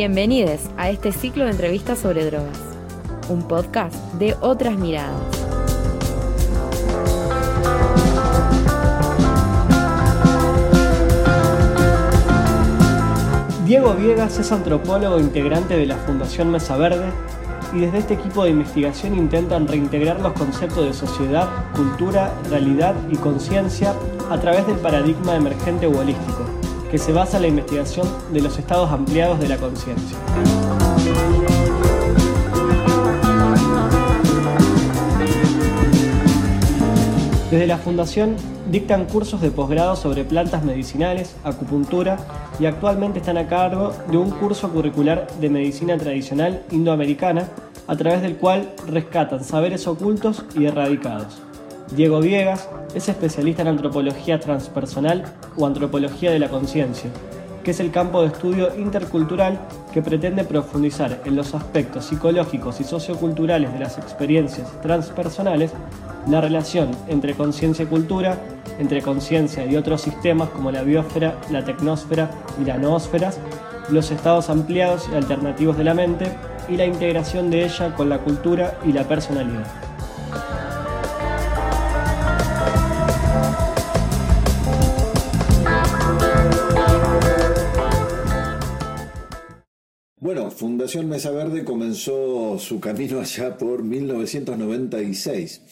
Bienvenidos a este ciclo de entrevistas sobre drogas, un podcast de otras miradas. Diego Viegas es antropólogo integrante de la Fundación Mesa Verde y desde este equipo de investigación intentan reintegrar los conceptos de sociedad, cultura, realidad y conciencia a través del paradigma emergente holístico, que se basa en la investigación de los estados ampliados de la conciencia. Desde la Fundación dictan cursos de posgrado sobre plantas medicinales, acupuntura y actualmente están a cargo de un curso curricular de medicina tradicional indoamericana a través del cual rescatan saberes ocultos y erradicados. Diego Viegas es especialista en antropología transpersonal o antropología de la conciencia, que es el campo de estudio intercultural que pretende profundizar en los aspectos psicológicos y socioculturales de las experiencias transpersonales, la relación entre conciencia y cultura, entre conciencia y otros sistemas como la biosfera, la tecnósfera y la noósferas, los estados ampliados y alternativos de la mente y la integración de ella con la cultura y la personalidad. Bueno, Fundación Mesa Verde comenzó su camino allá por 1996.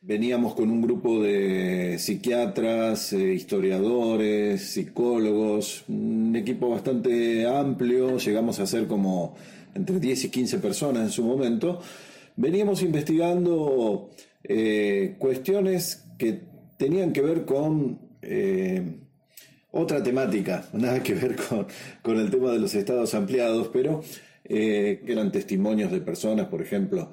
Veníamos con un grupo de psiquiatras, eh, historiadores, psicólogos, un equipo bastante amplio, llegamos a ser como entre 10 y 15 personas en su momento. Veníamos investigando eh, cuestiones que tenían que ver con eh, otra temática, nada que ver con, el tema de los estados ampliados, pero eh, eran testimonios de personas, por ejemplo,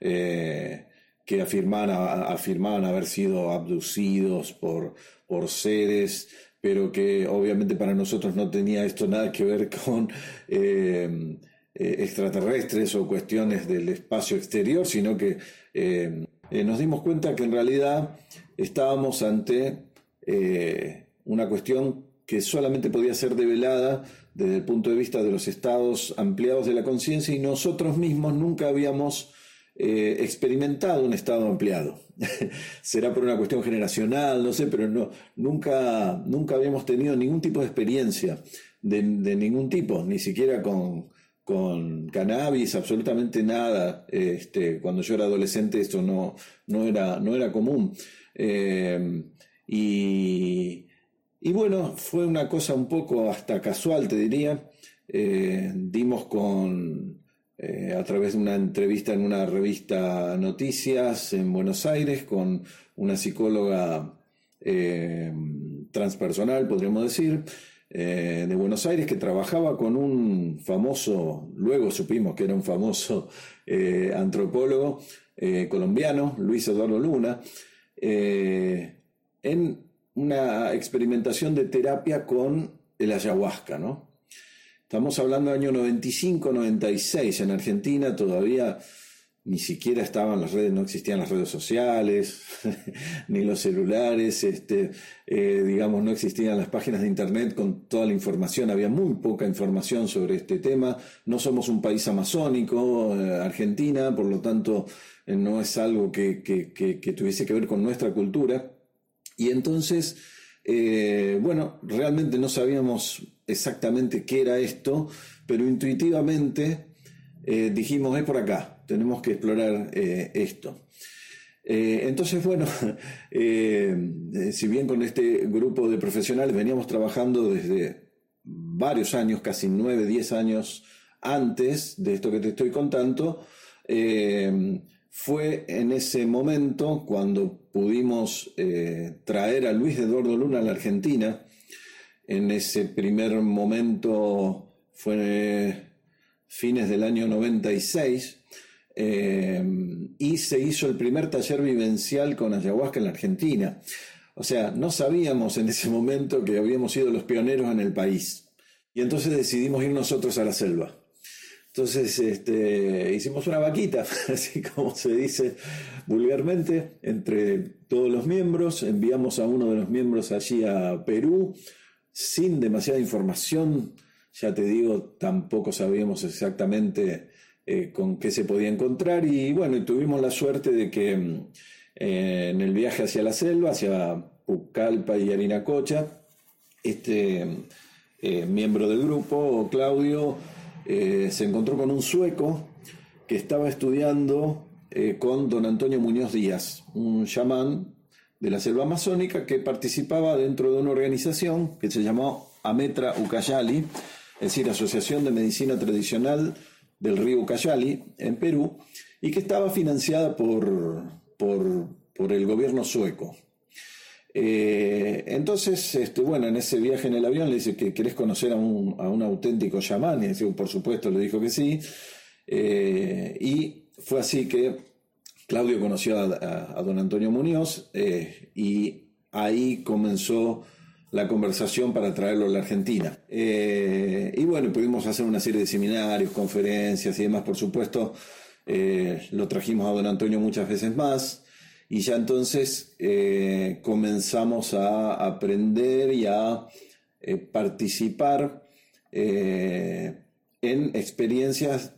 eh, que afirmaban, afirmaban haber sido abducidos por, por seres, pero que obviamente para nosotros no tenía esto nada que ver con eh, extraterrestres o cuestiones del espacio exterior, sino que nos dimos cuenta que en realidad estábamos ante una cuestión que solamente podía ser develada desde el punto de vista de los estados ampliados de la conciencia y nosotros mismos nunca habíamos eh, experimentado un estado ampliado. Será por una cuestión generacional, no sé, pero no, nunca, nunca habíamos tenido ningún tipo de experiencia de, ningún tipo, ni siquiera con, con cannabis, absolutamente nada. Este, cuando yo era adolescente esto no, no, era, no era común. Eh, y, y bueno, fue una cosa un poco hasta casual, te diría. Eh, dimos con, eh, a través de una entrevista en una revista Noticias en Buenos Aires con una psicóloga eh, transpersonal, podríamos decir, de Buenos Aires, que trabajaba con un famoso, luego supimos que era un famoso antropólogo colombiano, Luis Eduardo Luna, en una experimentación de terapia con el ayahuasca, ¿no? Estamos hablando del año 95, 96 en Argentina, todavía ni siquiera estaban las redes, no existían las redes sociales, ni los celulares, este, eh, digamos, no existían las páginas de internet con toda la información, había muy poca información sobre este tema. No somos un país amazónico, eh, Argentina, por lo tanto, eh, no es algo que, que tuviese que ver con nuestra cultura. Y entonces, eh, bueno, realmente no sabíamos exactamente qué era esto, pero intuitivamente eh, dijimos, es por acá, tenemos que explorar eh, esto. entonces, bueno, si bien con este grupo de profesionales veníamos trabajando desde varios años, casi nueve, diez años antes de esto que te estoy contando, fue en ese momento cuando pudimos eh, traer a Luis Eduardo Luna a la Argentina. En ese primer momento fue fines del año 96 eh, y se hizo el primer taller vivencial con ayahuasca en la Argentina. O sea, no sabíamos en ese momento que habíamos sido los pioneros en el país. Y entonces decidimos ir nosotros a la selva. Entonces este, hicimos una vaquita, así como se dice vulgarmente, entre todos los miembros. Enviamos a uno de los miembros allí a Perú sin demasiada información. ya te digo, tampoco sabíamos exactamente eh, con qué se podía encontrar y bueno, tuvimos la suerte de que mm, eh, en el viaje hacia la selva, hacia Pucallpa y Arinacocha, este eh, miembro del grupo, Claudio, se encontró con un sueco que estaba estudiando con don Antonio Muñoz Díaz, un chamán de la selva amazónica que participaba dentro de una organización que se llamó Ametra Ucayali, es decir, Asociación de Medicina Tradicional del río Ucayali, en Perú, y que estaba financiada por, por, el gobierno sueco. Eh, entonces, este, bueno, en ese viaje en el avión le dice que querés conocer a un, auténtico chamán, y por supuesto le dijo que sí, eh, y fue así que Claudio conoció a, don Antonio Muñoz eh, y ahí comenzó la conversación para traerlo a la Argentina. Y bueno, pudimos hacer una serie de seminarios, conferencias y demás, por supuesto. Lo trajimos a don Antonio muchas veces más y ya entonces comenzamos a aprender y a participar en experiencias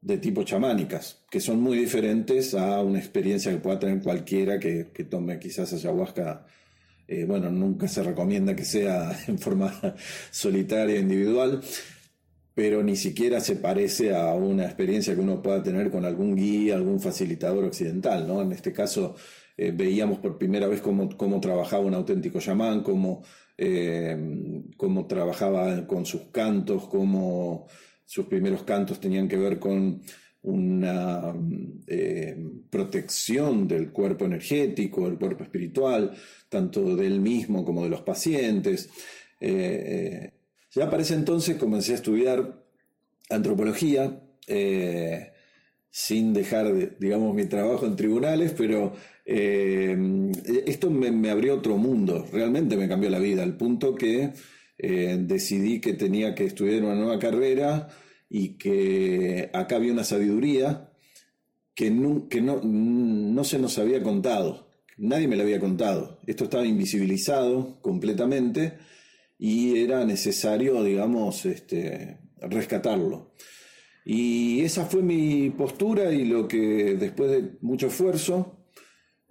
de tipo chamánicas, que son muy diferentes a una experiencia que pueda tener cualquiera que, tome quizás ayahuasca. Eh, bueno, nunca se recomienda que sea en forma solitaria, individual, pero ni siquiera se parece a una experiencia que uno pueda tener con algún guía, algún facilitador occidental. ¿no? En este caso, eh, veíamos por primera vez cómo, cómo, trabajaba un auténtico chamán, cómo, eh, cómo trabajaba con sus cantos, cómo sus primeros cantos tenían que ver con una eh, protección del cuerpo energético, del cuerpo espiritual, tanto del mismo como de los pacientes. Ya para ese entonces comencé a estudiar antropología, sin dejar, digamos, mi trabajo en tribunales, pero esto me, abrió otro mundo, realmente me cambió la vida, al punto que eh, decidí que tenía que estudiar una nueva carrera y que acá había una sabiduría que, no, no, se nos había contado. Nadie me la había contado. Esto estaba invisibilizado completamente y era necesario, digamos, este, rescatarlo. Y esa fue mi postura y lo que después de mucho esfuerzo,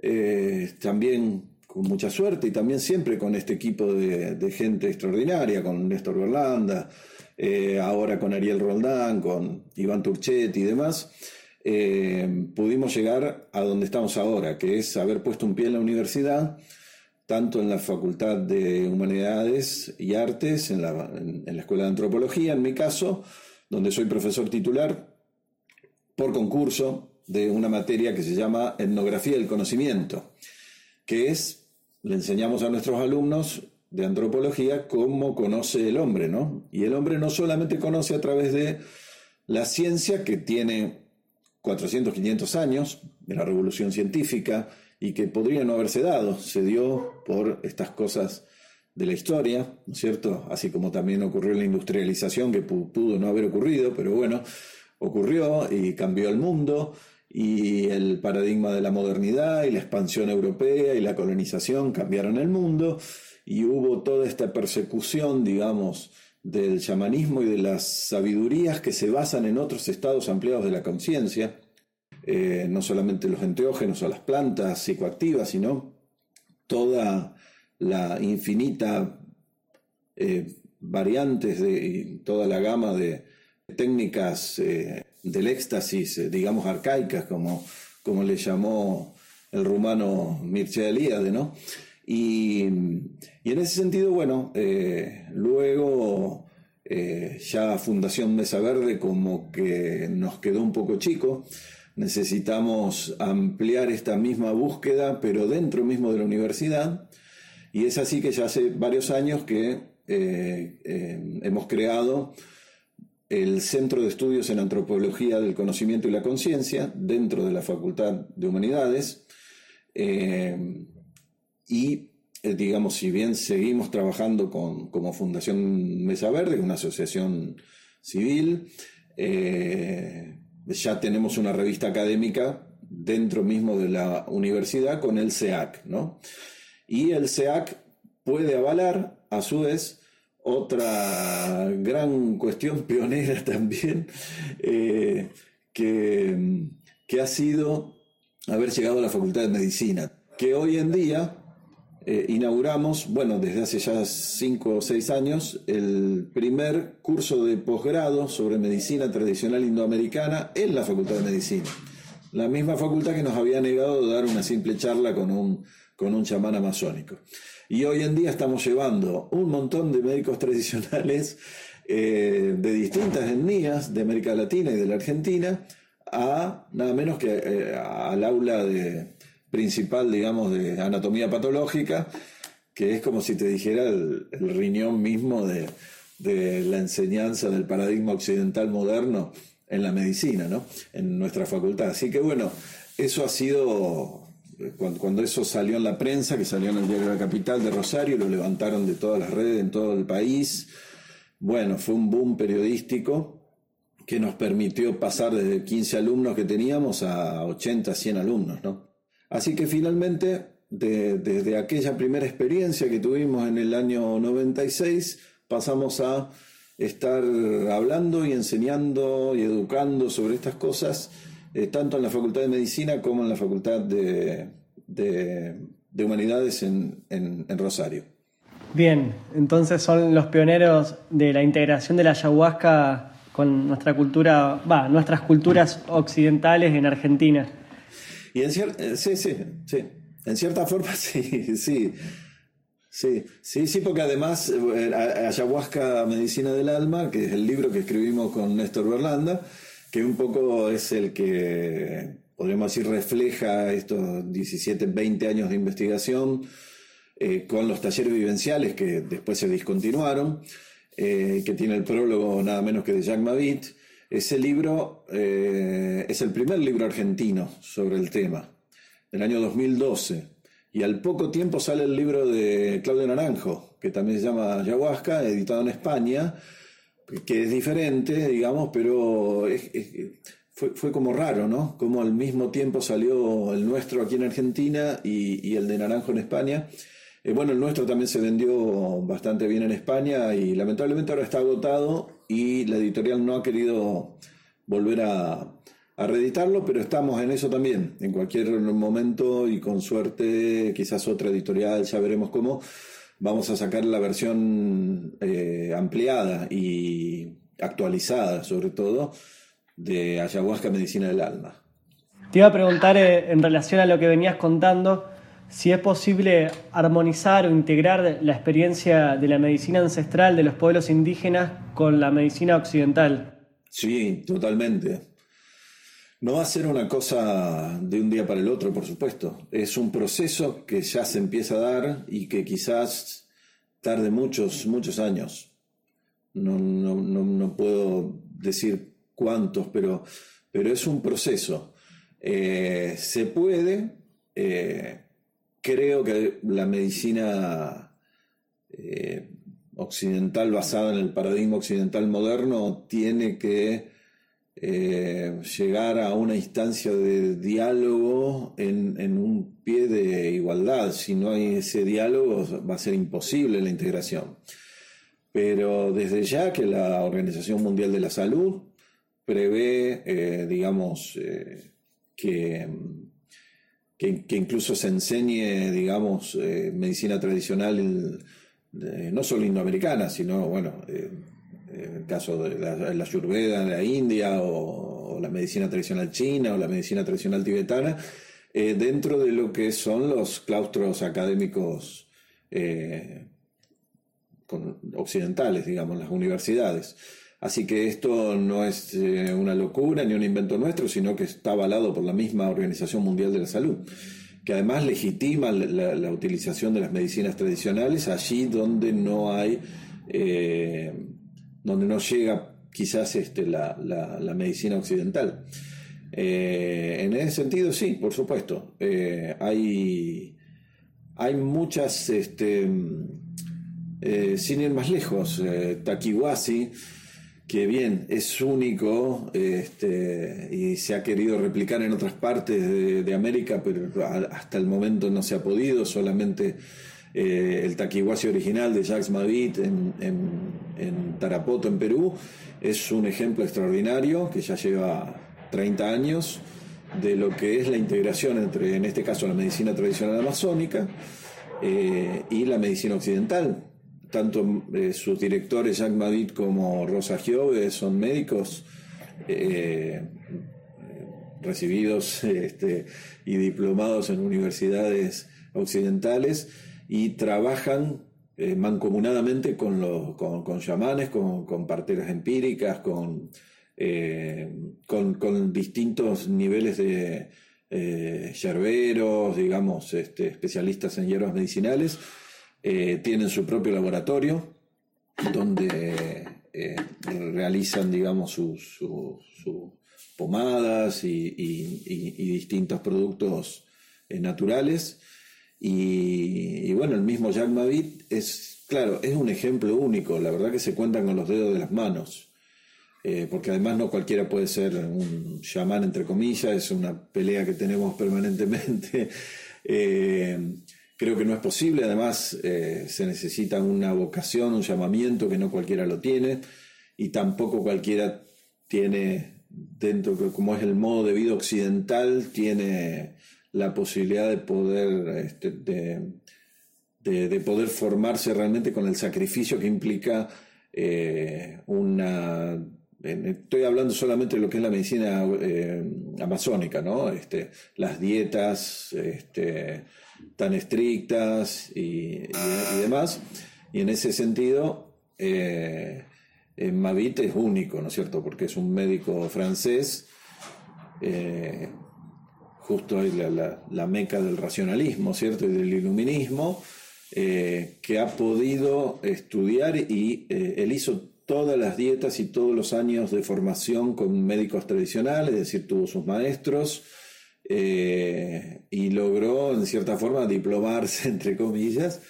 eh, también con mucha suerte y también siempre con este equipo de, gente extraordinaria, con Néstor Berlanda, eh, ahora con Ariel Roldán, con Iván Turchetti y demás, eh, pudimos llegar a donde estamos ahora, que es haber puesto un pie en la universidad, tanto en la Facultad de Humanidades y Artes, en la, Escuela de Antropología, en mi caso, donde soy profesor titular por concurso de una materia que se llama Etnografía del Conocimiento que es, le enseñamos a nuestros alumnos de antropología cómo conoce el hombre, ¿no? Y el hombre no solamente conoce a través de la ciencia que tiene 400, 500 años, de la revolución científica, y que podría no haberse dado, se dio por estas cosas de la historia, ¿no es cierto? Así como también ocurrió la industrialización, que pudo no haber ocurrido, pero bueno, ocurrió y cambió el mundo, y el paradigma de la modernidad y la expansión europea y la colonización cambiaron el mundo y hubo toda esta persecución, digamos, del chamanismo y de las sabidurías que se basan en otros estados ampliados de la conciencia, eh, no solamente los enteógenos o las plantas psicoactivas, sino toda la infinita eh, variantes de toda la gama de técnicas eh, del éxtasis, eh, digamos, arcaicas, como, como le llamó el rumano Mircea Eliade, ¿no? Y, y, en ese sentido, bueno, luego ya Fundación Mesa Verde como que nos quedó un poco chico, necesitamos ampliar esta misma búsqueda, pero dentro mismo de la universidad, y es así que ya hace varios años que hemos creado el Centro de Estudios en Antropología del Conocimiento y la Conciencia dentro de la Facultad de Humanidades. Eh, y, eh, digamos, si bien seguimos trabajando con, como Fundación Mesa Verde, una asociación civil, eh, ya tenemos una revista académica dentro mismo de la universidad con el SEAC, ¿no? Y el SEAC puede avalar, a su vez, otra gran cuestión pionera también, eh, que, que, ha sido haber llegado a la Facultad de Medicina, que hoy en día eh, inauguramos, bueno, desde hace ya cinco o seis años, el primer curso de posgrado sobre medicina tradicional indoamericana en la Facultad de Medicina. La misma facultad que nos había negado dar una simple charla con un, con un chamán amazónico. Y hoy en día estamos llevando un montón de médicos tradicionales eh, de distintas etnias de América Latina y de la Argentina a nada menos que eh, al aula de, principal, digamos, de anatomía patológica, que es como si te dijera el, riñón mismo de, de, la enseñanza del paradigma occidental moderno en la medicina, ¿no? En nuestra facultad. Así que bueno, eso ha sido cuando, eso salió en la prensa, que salió en el diario La Capital de Rosario, lo levantaron de todas las redes en todo el país. Bueno, fue un boom periodístico que nos permitió pasar desde 15 alumnos que teníamos a 80, 100 alumnos, ¿no? Así que finalmente, desde aquella primera experiencia que tuvimos en el año 96, pasamos a estar hablando y enseñando y educando sobre estas cosas eh, tanto en la Facultad de Medicina como en la Facultad de, Humanidades en, Rosario. Bien, entonces son los pioneros de la integración de la ayahuasca con nuestra cultura, nuestras culturas occidentales en Argentina. Y en eh, sí, sí, sí. En cierta forma, sí, sí. Sí, sí, sí, porque además eh, Ayahuasca Medicina del Alma, que es el libro que escribimos con Néstor Berlanda, que un poco es el que, podríamos decir, refleja estos 17, 20 años de investigación eh, con los talleres vivenciales que después se discontinuaron, que tiene el prólogo nada menos que de Jacques Mavit. Ese libro eh, es el primer libro argentino sobre el tema, del año 2012. Y al poco tiempo sale el libro de Claudio Naranjo, que también se llama Ayahuasca, editado en España, que es diferente, digamos, pero fue, como raro, ¿no? Como al mismo tiempo salió el nuestro aquí en Argentina y, el de Naranjo en España. Eh, bueno, el nuestro también se vendió bastante bien en España y lamentablemente ahora está agotado y la editorial no ha querido volver a, reeditarlo, pero estamos en eso también. En cualquier momento y con suerte, quizás otra editorial, ya veremos cómo vamos a sacar la versión eh, ampliada y actualizada, sobre todo, de Ayahuasca Medicina del Alma. Te iba a preguntar eh, en relación a lo que venías contando, si es posible armonizar o integrar la experiencia de la medicina ancestral de los pueblos indígenas con la medicina occidental. Sí, totalmente. No va a ser una cosa de un día para el otro, por supuesto. Es un proceso que ya se empieza a dar y que quizás tarde muchos, muchos años. No, no, puedo decir cuántos, pero, pero es un proceso. Eh, se puede, eh, creo que la medicina eh, occidental basada en el paradigma occidental moderno tiene que eh, llegar a una instancia de diálogo en, un pie de igualdad. Si no hay ese diálogo va a ser imposible la integración. Pero desde ya que la Organización Mundial de la Salud prevé, eh, digamos, eh, que, incluso se enseñe, digamos, medicina tradicional, no solo indoamericana, sino, bueno, el caso de la, la en la India o, la medicina tradicional china o la medicina tradicional tibetana, eh, dentro de lo que son los claustros académicos eh, occidentales, digamos, las universidades. Así que esto no es eh, una locura ni un invento nuestro, sino que está avalado por la misma Organización Mundial de la Salud, que además legitima la, utilización de las medicinas tradicionales allí donde no hay donde no llega quizás este, la, medicina occidental. Eh, en ese sentido, sí, por supuesto. Eh, hay, hay muchas, este, eh, sin ir más lejos, Takiwasi, que bien, es único este, y se ha querido replicar en otras partes de, América, pero hasta el momento no se ha podido, solamente Eh, el taquihuasi original de Jacques Mavit en, en, Tarapoto, en Perú, es un ejemplo extraordinario que ya lleva 30 años de lo que es la integración entre, en este caso, la medicina tradicional amazónica eh, y la medicina occidental. Tanto eh, sus directores, Jacques Mavit como Rosa Giove, son médicos recibidos este, y diplomados en universidades occidentales y trabajan eh, mancomunadamente con, los, con, con chamanes, con, con, parteras empíricas, con, eh, con, distintos niveles de eh, yerberos, digamos, este, especialistas en hierbas medicinales. Tienen su propio laboratorio donde realizan, digamos, sus pomadas y, distintos productos naturales. Y, bueno, el mismo Jack Mavit es, claro, es un ejemplo único, la verdad que se cuentan con los dedos de las manos, eh, porque además no cualquiera puede ser un chamán, entre comillas, es una pelea que tenemos permanentemente. Eh, creo que no es posible, además eh, se necesita una vocación, un llamamiento que no cualquiera lo tiene, y tampoco cualquiera tiene, dentro, como es el modo de vida occidental, tiene la posibilidad de poder, este, de, poder formarse realmente con el sacrificio que implica eh, una... Estoy hablando solamente de lo que es la medicina eh, amazónica, ¿no? Este, las dietas este, tan estrictas y, demás. Y en ese sentido, eh, Mavit es único, ¿no es cierto? Porque es un médico francés justo ahí la, meca del racionalismo, ¿cierto? Y del iluminismo, eh, que ha podido estudiar y eh, él hizo todas las dietas y todos los años de formación con médicos tradicionales, es decir, tuvo sus maestros eh, y logró, en cierta forma, diplomarse, entre comillas,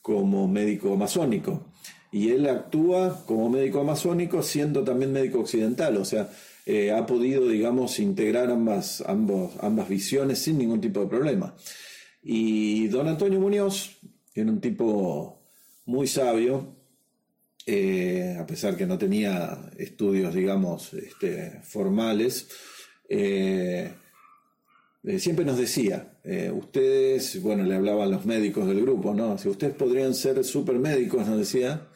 como médico amazónico. Y él actúa como médico amazónico siendo también médico occidental, o sea, eh, ha podido, digamos, integrar ambas, ambos, ambas visiones sin ningún tipo de problema. Y don Antonio Muñoz, era un tipo muy sabio, eh, a pesar que no tenía estudios, digamos, este, formales, siempre nos decía, ustedes, bueno, le hablaban los médicos del grupo, ¿no? Si ustedes podrían ser super médicos, nos decía,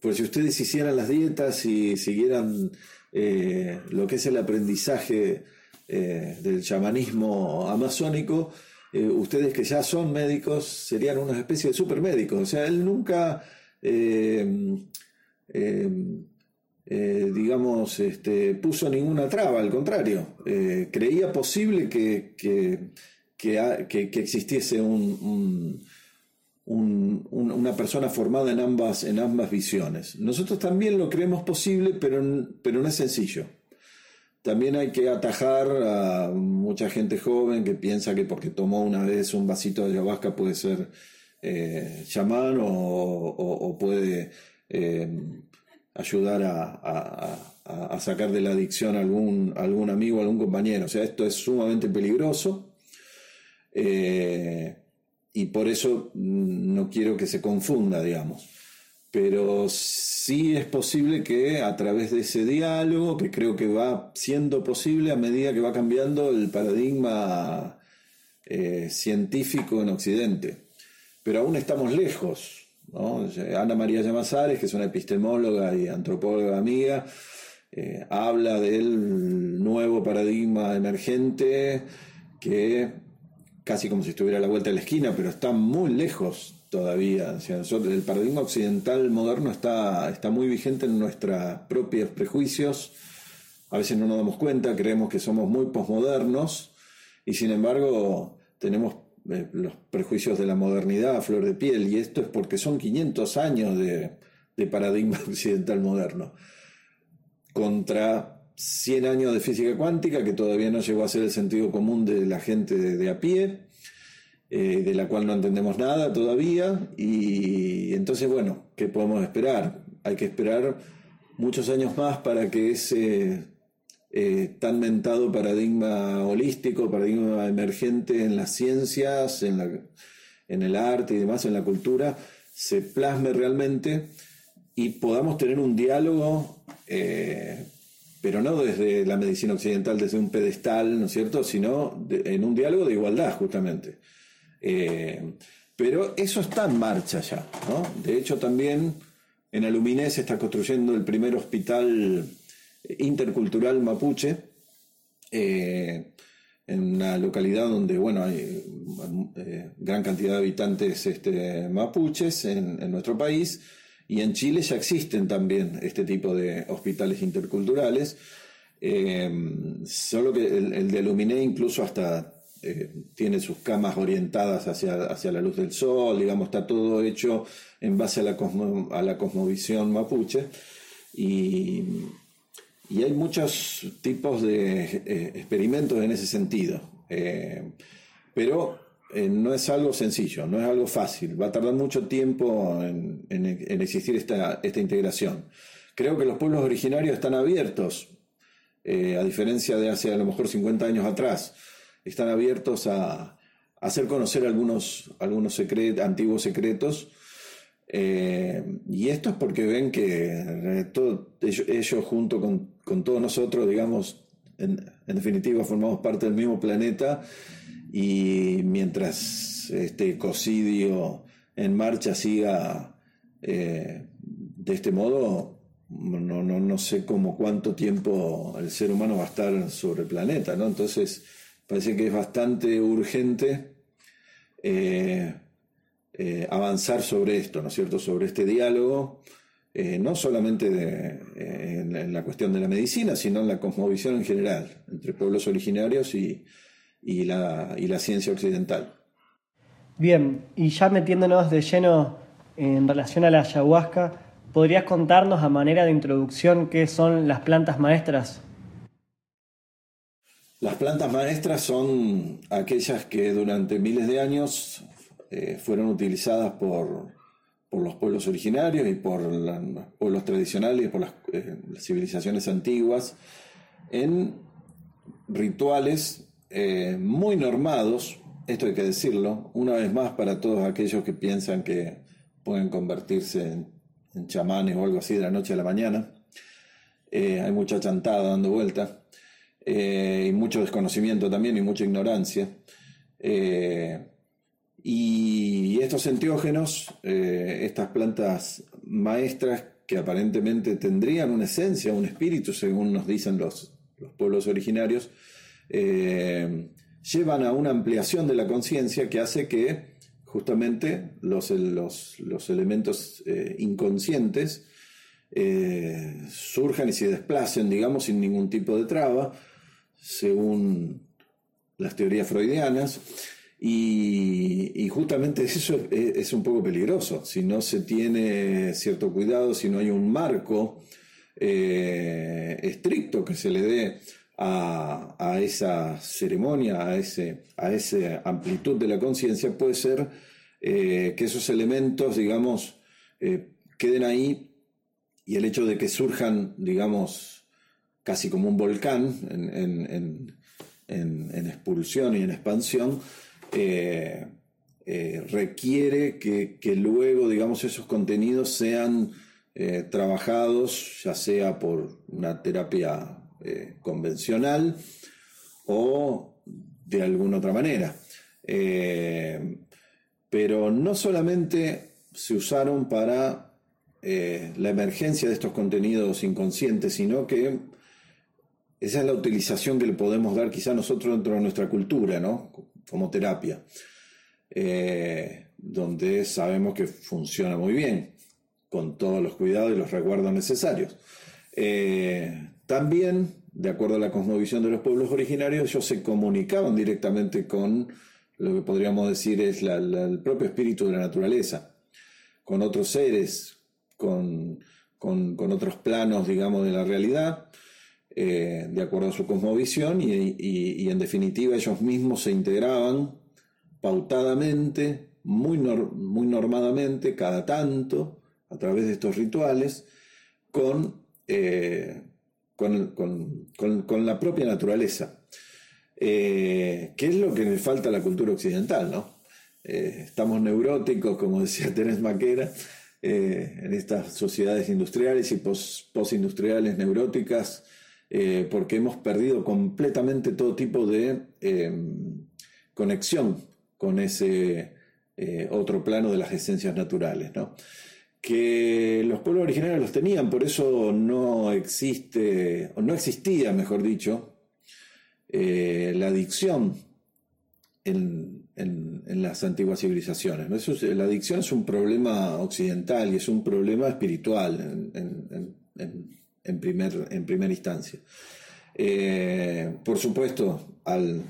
pues si ustedes hicieran las dietas y siguieran eh, lo que es el aprendizaje eh, del chamanismo amazónico, eh, ustedes que ya son médicos serían una especie de supermédicos. O sea, él nunca, digamos, este, puso ninguna traba, al contrario, creía posible que, que, existiese un una persona formada en ambas, en ambas visiones. Nosotros también lo creemos posible, pero, pero no es sencillo. También hay que atajar a mucha gente joven que piensa que porque tomó una vez un vasito de ayahuasca puede ser eh, o, puede eh, ayudar a, sacar de la adicción a algún, algún amigo, algún compañero. O sea, esto es sumamente peligroso. Eh, y por eso no quiero que se confunda, digamos. Pero sí es posible que a través de ese diálogo, que creo que va siendo posible a medida que va cambiando el paradigma eh, científico en Occidente. Pero aún estamos lejos. Ana María Llamazares, que es una epistemóloga y antropóloga amiga, eh, habla del nuevo paradigma emergente que casi como si estuviera a la vuelta de la esquina, pero está muy lejos todavía. el paradigma occidental moderno está, está muy vigente en nuestros propios prejuicios. A veces no nos damos cuenta, creemos que somos muy posmodernos y sin embargo tenemos los prejuicios de la modernidad a flor de piel y esto es porque son 500 años de, paradigma occidental moderno contra 100 años de física cuántica, que todavía no llegó a ser el sentido común de la gente de, a pie, eh, de la cual no entendemos nada todavía. Y entonces, bueno, ¿qué podemos esperar? Hay que esperar muchos años más para que ese eh, tan mentado paradigma holístico, paradigma emergente en las ciencias, en, en el arte y demás, en la cultura, se plasme realmente y podamos tener un diálogo, eh, pero no desde la medicina occidental, desde un pedestal, ¿no es cierto?, sino en un diálogo de igualdad, justamente. Eh, pero eso está en marcha ya, ¿no? De hecho, también en Aluminé se está construyendo el primer hospital intercultural mapuche, eh, en una localidad donde bueno, hay eh, gran cantidad de habitantes este, mapuches en, nuestro país, y en Chile ya existen también este tipo de hospitales interculturales, eh, solo que el, de Aluminé incluso hasta tiene sus camas orientadas hacia, hacia la luz del sol, digamos, está todo hecho en base a la, a la cosmovisión mapuche. Y, y hay muchos tipos de eh, experimentos en ese sentido. Eh, pero eh, no es algo sencillo, no es algo fácil. Va a tardar mucho tiempo en, existir esta, esta, integración. Creo que los pueblos originarios están abiertos, a diferencia de hace a lo mejor 50 años atrás, están abiertos a, hacer conocer algunos, algunos antiguos secretos eh, y esto es porque ven que eh, ellos, junto con, todos nosotros, digamos, en, definitiva formamos parte del mismo planeta y mientras este cocidio en marcha siga eh, de este modo, no, no, sé cómo cuánto tiempo el ser humano va a estar sobre el planeta, ¿no? Entonces, parece que es bastante urgente avanzar sobre esto, ¿no es cierto?, sobre este diálogo, eh, no solamente eh, en, la cuestión de la medicina, sino en la cosmovisión en general, entre pueblos originarios y, la, y la ciencia occidental. Bien, y ya metiéndonos de lleno en relación a la ayahuasca, ¿podrías contarnos a manera de introducción qué son las plantas maestras? Las plantas maestras son aquellas que durante miles de años eh, fueron utilizadas por, los pueblos originarios y por los pueblos tradicionales y por eh, las, civilizaciones antiguas en rituales eh, muy normados, esto hay que decirlo, una vez más para todos aquellos que piensan que pueden convertirse en, chamanes o algo así de la noche a la mañana. hay mucha chantada dando vuelta y mucho desconocimiento también y mucha ignorancia. Y estos enteógenos, eh, estas plantas maestras que aparentemente tendrían una esencia, un espíritu, según nos dicen los, pueblos originarios, eh, llevan a una ampliación de la conciencia que hace que justamente los, los, elementos eh, inconscientes surjan y se desplacen, digamos, sin ningún tipo de traba, según las teorías freudianas. Y, justamente eso es, un poco peligroso. Si no se tiene cierto cuidado, si no hay un marco eh, estricto que se le dé a, esa ceremonia, a, ese, a esa amplitud de la conciencia, puede ser eh, que esos elementos, digamos, eh, queden ahí y el hecho de que surjan, digamos, casi como un volcán en, en expulsión y en expansión, eh, eh, requiere que, luego, digamos, esos contenidos sean eh, trabajados, ya sea por una terapia convencional o de alguna otra manera. pero no solamente se usaron para la emergencia de estos contenidos inconscientes, sino que esa es la utilización que le podemos dar quizá nosotros dentro de nuestra cultura, ¿no? Como terapia, eh, donde sabemos que funciona muy bien, con todos los cuidados y los resguardos necesarios. Eh, también, de acuerdo a la cosmovisión de los pueblos originarios, ellos se comunicaban directamente con lo que podríamos decir es el propio espíritu de la naturaleza, con otros seres, con, otros planos, digamos, de la realidad, eh, de acuerdo a su cosmovisión y, en definitiva ellos mismos se integraban pautadamente, muy, muy normadamente, cada tanto, a través de estos rituales, con, eh, con, la propia naturaleza. Eh, ¿Qué es lo que le falta a la cultura occidental? ¿no? estamos neuróticos, como decía Terence Maquera, en estas sociedades industriales y postindustriales neuróticas, porque hemos perdido completamente todo tipo de conexión con ese otro plano de las esencias naturales. que los pueblos originarios los tenían, por eso no existe, o no existía, mejor dicho, eh, la adicción en, las antiguas civilizaciones. la adicción es un problema occidental y es un problema espiritual en, primer, en primera instancia. Eh, por supuesto, al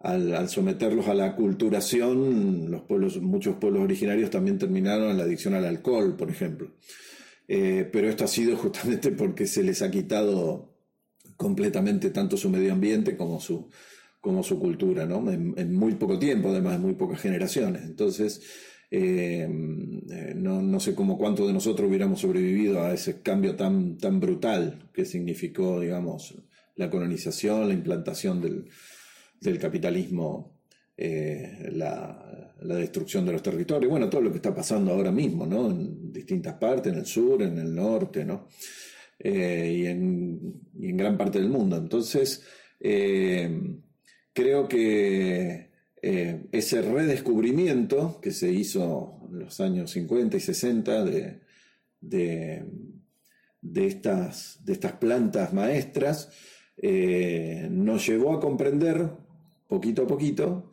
al, someterlos a la culturación, los pueblos, muchos pueblos originarios también terminaron en la adicción al alcohol, por ejemplo. Eh, pero esto ha sido justamente porque se les ha quitado completamente tanto su medio ambiente como su, como su cultura, ¿no? En, muy poco tiempo, además, en muy pocas generaciones. Entonces, eh, eh, no, no, sé cómo cuánto de nosotros hubiéramos sobrevivido a ese cambio tan, tan brutal que significó, digamos, la colonización, la implantación del, del capitalismo, eh, la, destrucción de los territorios, bueno, todo lo que está pasando ahora mismo, ¿no? En distintas partes, en el sur, en el norte, ¿no? Eh, y, en, gran parte del mundo. Entonces, creo que ese redescubrimiento que se hizo en los años 50 y 60 de, de, estas, de estas plantas maestras, nos llevó a comprender poquito a poquito,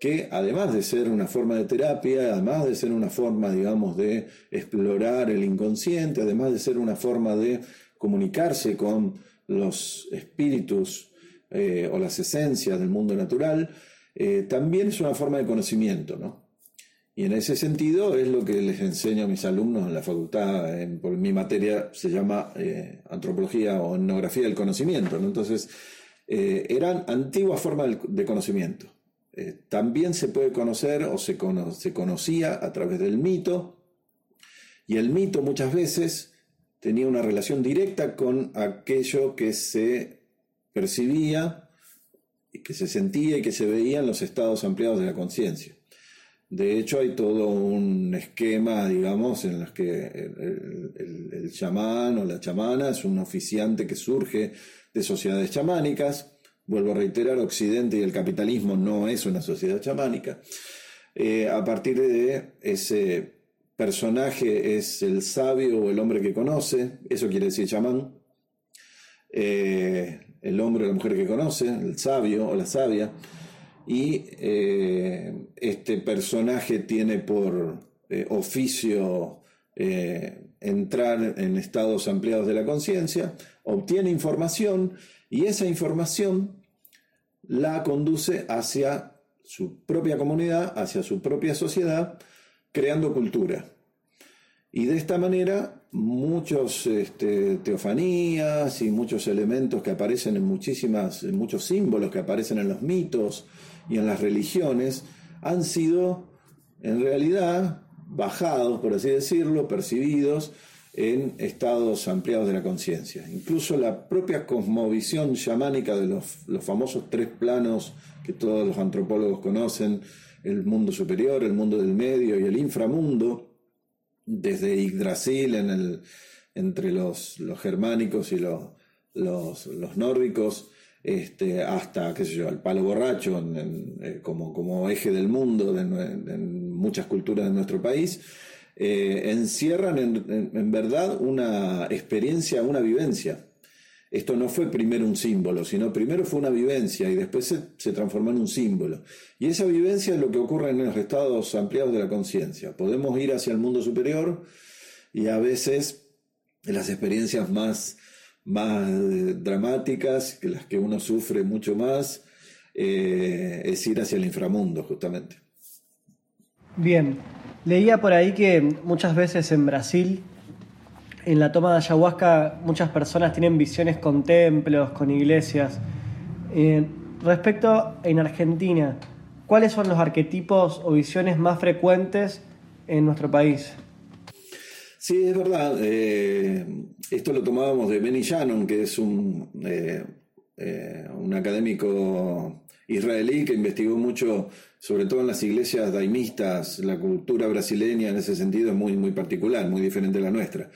que además de ser una forma de terapia, además de ser una forma, digamos, de explorar el inconsciente, además de ser una forma de comunicarse con los espíritus eh, o las esencias del mundo natural, eh, también es una forma de conocimiento, ¿no? Y en ese sentido es lo que les enseño a mis alumnos en la facultad, en, por mi materia se llama eh, antropología o etnografía del conocimiento, ¿no? Entonces, eh, eran antiguas formas de conocimiento. También se puede conocer o se, se conocía a través del mito, y el mito muchas veces tenía una relación directa con aquello que se percibía que se sentía y que se veía en los estados ampliados de la conciencia. De hecho, hay todo un esquema, digamos, en los que el, el, chamán o la chamana es un oficiante que surge de sociedades chamánicas. Vuelvo a reiterar, Occidente y el capitalismo no es una sociedad chamánica. Eh, a partir de ese personaje es el sabio o el hombre que conoce, eso quiere decir chamán. Eh, el hombre o la mujer que conoce, el sabio o la sabia. Y eh, este personaje tiene por oficio entrar en estados ampliados de la conciencia, obtiene información y esa información la conduce hacia su propia comunidad, hacia su propia sociedad, creando cultura. Y de esta manera, muchos este, teofanías y muchos elementos que aparecen en muchísimas, muchos símbolos que aparecen en los mitos y en las religiones, han sido en realidad bajados, por así decirlo, percibidos en estados ampliados de la conciencia. Incluso la propia cosmovisión chamánica de los, famosos tres planos que todos los antropólogos conocen, el mundo superior, el mundo del medio y el inframundo, desde Yggdrasil en el, entre los, los germánicos y los, los, nórdicos, este, hasta, qué sé yo, el palo borracho eh, como, como, eje del mundo de, en muchas culturas de nuestro país, eh, encierran en, verdad una experiencia, una vivencia. Esto no fue primero un símbolo, sino primero fue una vivencia y después se, transformó en un símbolo. Y esa vivencia es lo que ocurre en los estados ampliados de la conciencia. Podemos ir hacia el mundo superior y a veces las experiencias más, más eh, dramáticas, que las que uno sufre mucho más, eh, es ir hacia el inframundo, justamente. Bien, Leía por ahí que muchas veces en Brasil, en la toma de ayahuasca, muchas personas tienen visiones con templos, con iglesias. Eh, respecto en Argentina, ¿cuáles son los arquetipos o visiones más frecuentes en nuestro país? Sí, es verdad. Eh, esto lo tomábamos de Benny Shannon, que es un, eh, un académico israelí que investigó mucho, sobre todo en las iglesias daimistas, la cultura brasileña en ese sentido es muy, muy particular, muy diferente a la nuestra.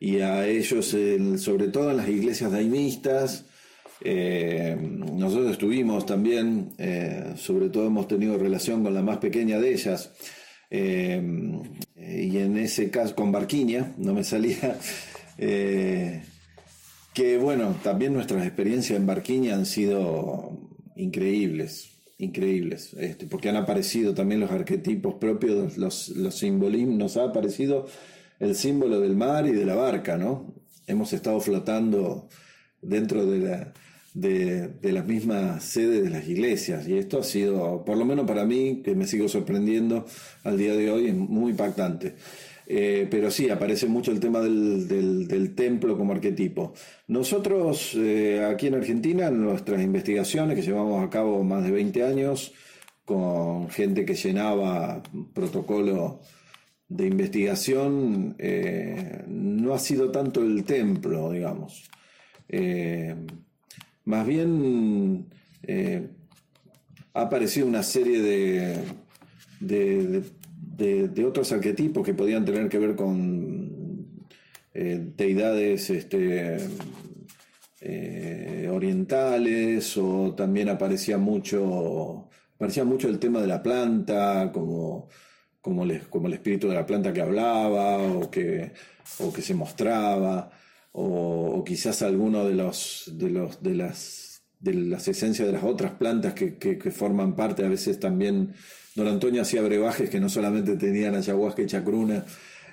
Y a ellos, sobre todo en las iglesias daimistas, eh, nosotros estuvimos también, eh, sobre todo hemos tenido relación con la más pequeña de ellas, eh, y en ese caso con Barquiña, no me salía, que bueno, también nuestras experiencias en Barquiña han sido increíbles, increíbles, este, porque han aparecido también los arquetipos propios, los, los simbolismos, nos ha aparecido el símbolo del mar y de la barca, ¿no? Hemos estado flotando dentro de la, de, de las mismas sedes de las iglesias. Y esto ha sido, por lo menos para mí, que me sigo sorprendiendo al día de hoy, muy impactante. Eh, pero sí, aparece mucho el tema del, del, templo como arquetipo. Nosotros eh, aquí en Argentina, en nuestras investigaciones que llevamos a cabo más de 20 años, con gente que llenaba protocolo de investigación, eh, no ha sido tanto el templo, digamos. Más bien eh, ha aparecido una serie de, de, otros arquetipos que podían tener que ver con eh, deidades este, eh, orientales o también aparecía mucho, aparecía mucho el tema de la planta como, como, como el espíritu de la planta que hablaba o que, o que se mostraba o, quizás alguno de los de los de las de las esencias de las otras plantas que, forman parte a veces también don Antonio hacía brebajes que no solamente tenían ayahuasca y chacruna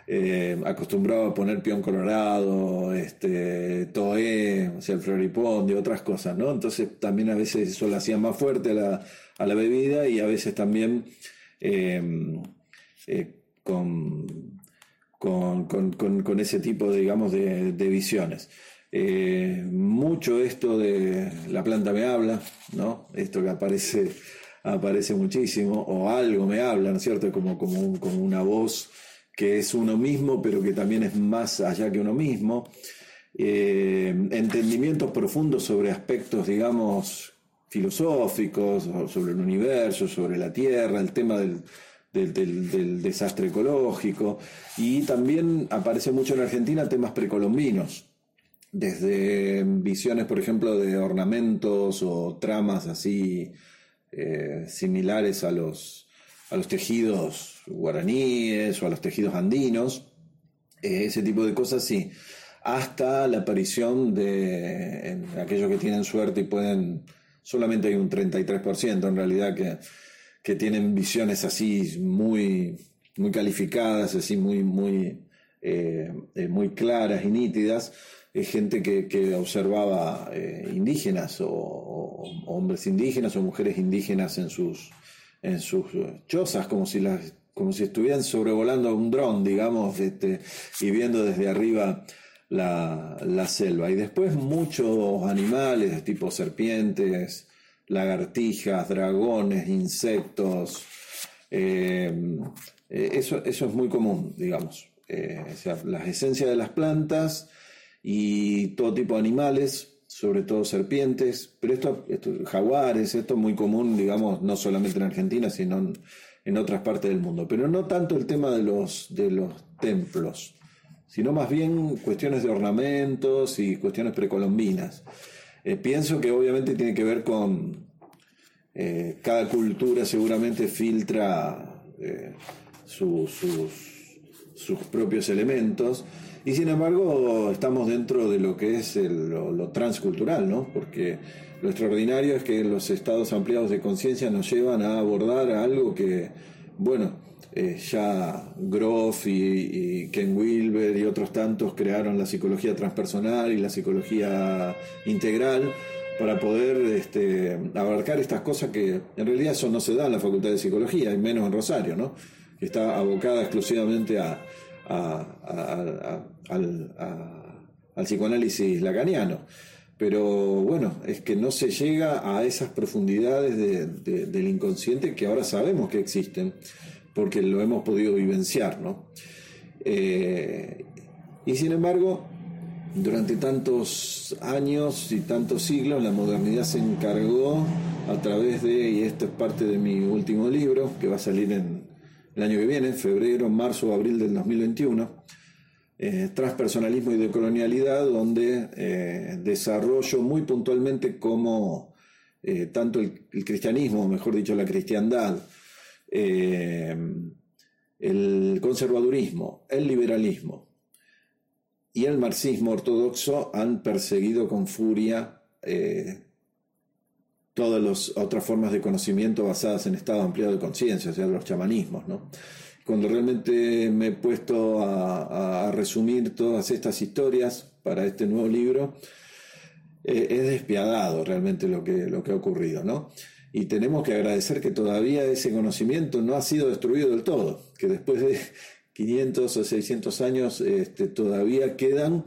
eh, acostumbraba a poner peón colorado, este, toé, o sea, el floripón y otras cosas, ¿no? Entonces también a veces eso lo hacía más fuerte a la, a la bebida y a veces también eh, eh, con con, ese tipo, digamos, de, visiones. Eh, mucho esto de la planta me habla, ¿no? Esto que aparece, aparece muchísimo, o algo me habla, ¿no es cierto? Como, como, como una voz que es uno mismo, pero que también es más allá que uno mismo. Eh, entendimientos profundos sobre aspectos, digamos, filosóficos, sobre el universo, sobre la Tierra, el tema del, del, desastre ecológico. Y también aparece mucho en Argentina temas precolombinos, desde visiones, por ejemplo, de ornamentos o tramas así eh, similares a los, a los tejidos guaraníes o a los tejidos andinos, eh, ese tipo de cosas sí, hasta la aparición de aquellos que tienen suerte y pueden, solamente hay un 33% en realidad que que tienen visiones así muy, muy calificadas, así muy, muy, eh, eh, muy claras y nítidas, es gente que, observaba eh, indígenas o, hombres indígenas o mujeres indígenas en sus, en sus chozas, como si, las, como si estuvieran sobrevolando un dron, digamos, este, y viendo desde arriba la, la selva. Y después muchos animales, tipo serpientes, lagartijas, dragones, insectos. Eh, eh, eso, eso, es muy común, digamos. Eh, o sea, las esencias de las plantas y todo tipo de animales, sobre todo serpientes, pero esto, esto jaguares, esto es muy común, digamos, no solamente en Argentina, sino en, otras partes del mundo. Pero no tanto el tema de los, de los templos, sino más bien cuestiones de ornamentos y cuestiones precolombinas. Eh, pienso que obviamente tiene que ver con eh, cada cultura seguramente filtra eh, sus, sus, propios elementos y sin embargo estamos dentro de lo que es lo, transcultural, ¿no? Porque lo extraordinario es que los estados ampliados de conciencia nos llevan a abordar algo que, bueno, eh, ya Groff y, Ken Wilber y otros tantos crearon la psicología transpersonal y la psicología integral para poder este, abarcar estas cosas que en realidad eso no se da en la Facultad de Psicología, y menos en Rosario, ¿no? que está abocada exclusivamente al psicoanálisis lacaniano. Pero bueno, es que no se llega a esas profundidades del inconsciente que ahora sabemos que existen porque lo hemos podido vivenciar, ¿no? Eh, y sin embargo, durante tantos años y tantos siglos, la modernidad se encargó a través de, y esto es parte de mi último libro, que va a salir en el año que viene, febrero, marzo abril del 2021, eh, Transpersonalismo y Decolonialidad, donde eh, desarrollo muy puntualmente cómo eh, tanto el, cristianismo, mejor dicho, la cristiandad, el conservadurismo, el liberalismo y el marxismo ortodoxo han perseguido con furia todas las otras formas de conocimiento basadas en estado ampliado de conciencia, o sea, los chamanismos. Cuando realmente me he puesto a, resumir todas estas historias para este nuevo libro, eh, es despiadado realmente lo que, lo que ha ocurrido, ¿no? Y tenemos que agradecer que todavía ese conocimiento no ha sido destruido del todo, que después de 500 o 600 años este, todavía quedan,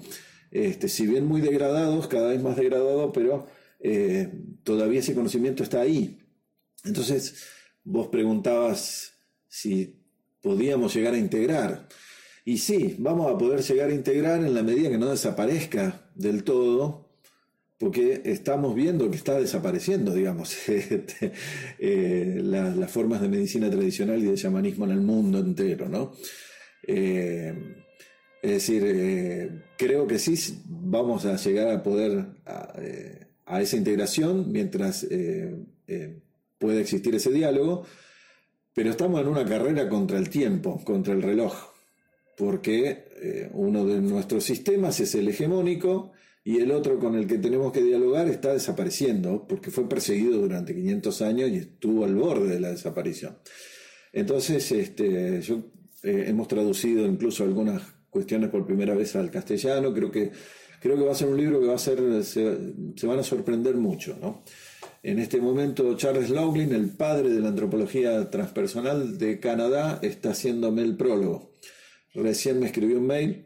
este, si bien muy degradados, cada vez más degradados, pero eh, todavía ese conocimiento está ahí. Entonces, vos preguntabas si podíamos llegar a integrar. Y sí, vamos a poder llegar a integrar en la medida que no desaparezca del todo, porque estamos viendo que está desapareciendo, digamos, este, eh, las formas de medicina tradicional y de chamanismo en el mundo entero, ¿no? Eh, es decir, creo que sí vamos a llegar a poder a esa integración mientras eh, eh, puede existir ese diálogo, pero estamos en una carrera contra el tiempo, contra el reloj, porque eh, uno de nuestros sistemas es el hegemónico y el otro con el que tenemos que dialogar está desapareciendo, porque fue perseguido durante 500 años y estuvo al borde de la desaparición. Entonces, este, yo, hemos traducido incluso algunas cuestiones por primera vez al castellano, creo que creo que va a ser un libro que va a ser, se, van a sorprender mucho. ¿no? En este momento, Charles Loughlin, el padre de la antropología transpersonal de Canadá, está haciéndome el prólogo. Recién me escribió un mail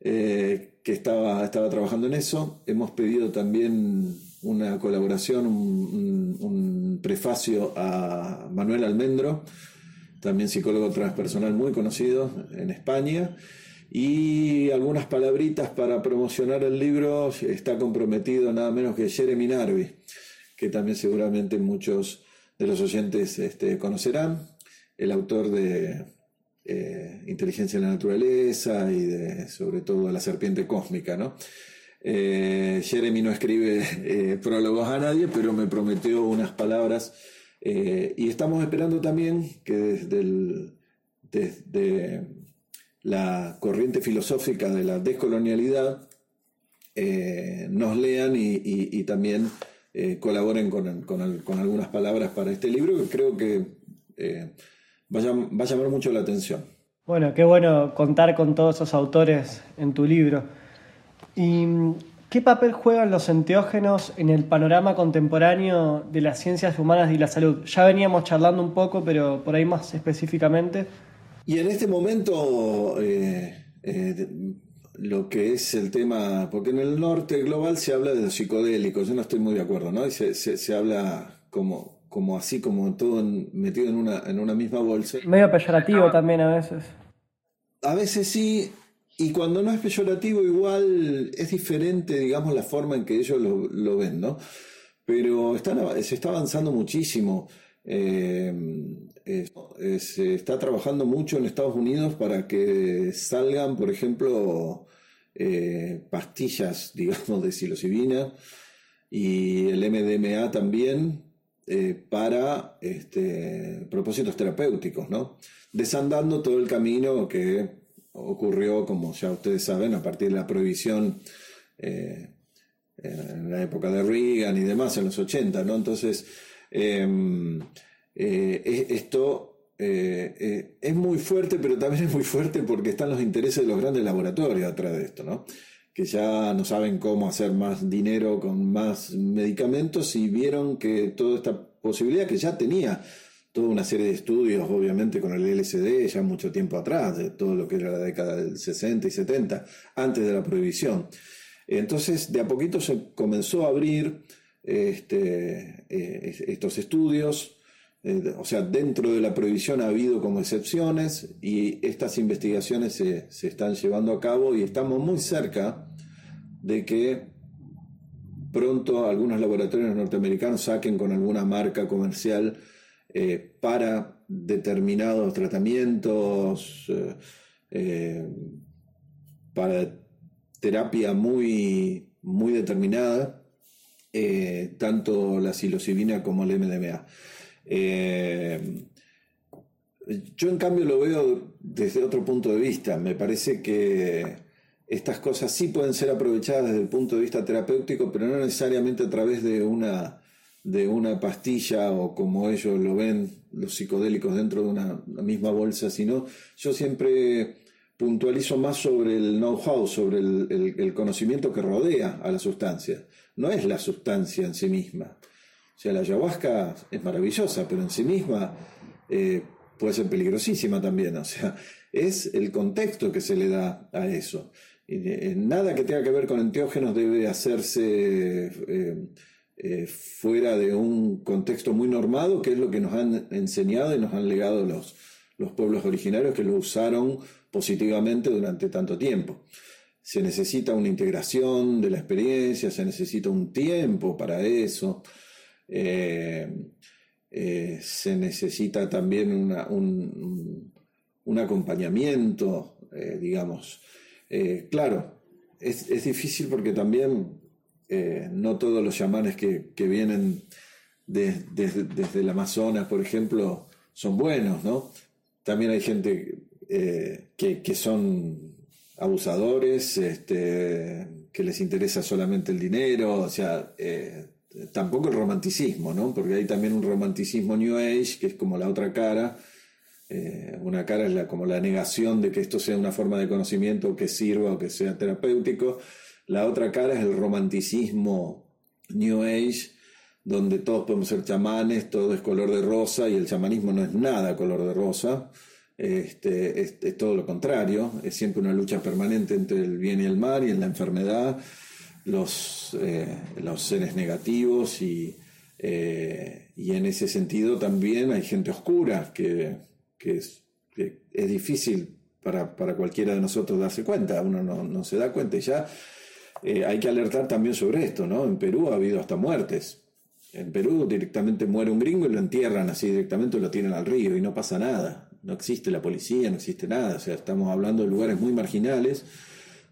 eh, que estaba, estaba trabajando en eso. Hemos pedido también una colaboración, un, prefacio a Manuel Almendro, también psicólogo transpersonal muy conocido en España y algunas palabritas para promocionar el libro está comprometido nada menos que Jeremy Narvi, que también seguramente muchos de los oyentes este, conocerán, el autor de eh, Inteligencia en la Naturaleza y de sobre todo La Serpiente Cósmica. ¿no? Eh, Jeremy no escribe eh, prólogos a nadie, pero me prometió unas palabras y estamos esperando también que desde la corriente filosófica de la descolonialidad nos lean y, también colaboren con, algunas palabras para este libro que creo que va, a, llamar mucho la atención. Bueno, qué bueno contar con todos esos autores en tu libro. ¿Y qué papel juegan los enteógenos en el panorama contemporáneo de las ciencias humanas y la salud? Ya veníamos charlando un poco, pero por ahí más específicamente. Y en este momento, eh, eh, lo que es el tema, porque en el norte global se habla de los psicodélicos, yo no estoy muy de acuerdo, ¿no? Y se, se, habla como, como así, como todo metido en una, en una misma bolsa. Medio peyorativo también a veces. A veces sí, y cuando no es peyorativo igual es diferente, digamos, la forma en que ellos lo, lo ven, ¿no? Pero están, se está avanzando muchísimo. Eh, se está trabajando mucho en Estados Unidos para que salgan, por ejemplo, eh, pastillas, digamos, de psilocibina y el MDMA también eh, para este, propósitos terapéuticos, ¿no? Desandando todo el camino que ocurrió, como ya ustedes saben, a partir de la prohibición en la época de Reagan y demás, en los 80, ¿no? Entonces, Em, eh, esto eh, eh, es muy fuerte, pero también es muy fuerte porque están los intereses de los grandes laboratorios atrás de esto, ¿no? Que ya no saben cómo hacer más dinero con más medicamentos y vieron que toda esta posibilidad que ya tenía toda una serie de estudios, obviamente con el LSD ya mucho tiempo atrás, de todo lo que era la década del 60 y 70, antes de la prohibición. Entonces, de a poquito se comenzó a abrir este, eh, estos estudios. Eh, o sea, dentro de la prohibición ha habido como excepciones y estas investigaciones se, se están llevando a cabo y estamos muy cerca de que pronto algunos laboratorios norteamericanos saquen con alguna marca comercial para determinados tratamientos, para terapia muy, muy determinada, tanto la psilocibina como el MDMA. Yo en cambio lo veo desde otro punto de vista. Me parece que estas cosas sí pueden ser aprovechadas desde el punto de vista terapéutico, pero no necesariamente a través de una, de una pastilla o como ellos lo ven, los psicodélicos dentro de una, misma bolsa, sino yo siempre puntualizo más sobre el know-how, sobre el, conocimiento que rodea a la sustancia. No es la sustancia en sí misma. O sea, la ayahuasca es maravillosa, pero en sí misma eh, puede ser peligrosísima también. O sea, es el contexto que se le da a eso. Eh, nada que tenga que ver con enteógenos debe hacerse eh, fuera de un contexto muy normado, que es lo que nos han enseñado y nos han legado los, los pueblos originarios que lo usaron positivamente durante tanto tiempo. Se necesita una integración de la experiencia, se necesita un tiempo para eso. Eh, se necesita también un, acompañamiento, eh, digamos. Eh, claro, es, difícil porque también no todos los chamanes que, vienen desde el Amazonas, por ejemplo, son buenos, ¿no? También hay gente que, son abusadores, este, que les interesa solamente el dinero, o sea, tampoco el romanticismo, ¿no? Porque hay también un romanticismo New Age, que es como la otra cara. Eh, una cara es la, como la negación de que esto sea una forma de conocimiento que sirva o que sea terapéutico. La otra cara es el romanticismo New Age, donde todos podemos ser chamanes, todo es color de rosa y el chamanismo no es nada color de rosa. Este, es todo lo contrario, es siempre una lucha permanente entre el bien y el mal y en la enfermedad los, eh, los seres negativos y, eh, y, en ese sentido también hay gente oscura que, que, es, es, difícil para, para, cualquiera de nosotros darse cuenta, uno no, no se da cuenta y ya eh, hay que alertar también sobre esto, ¿no? En Perú ha habido hasta muertes. En Perú directamente muere un gringo y lo entierran así directamente, lo tiran al río y no pasa nada. No existe la policía, no existe nada. O sea, estamos hablando de lugares muy marginales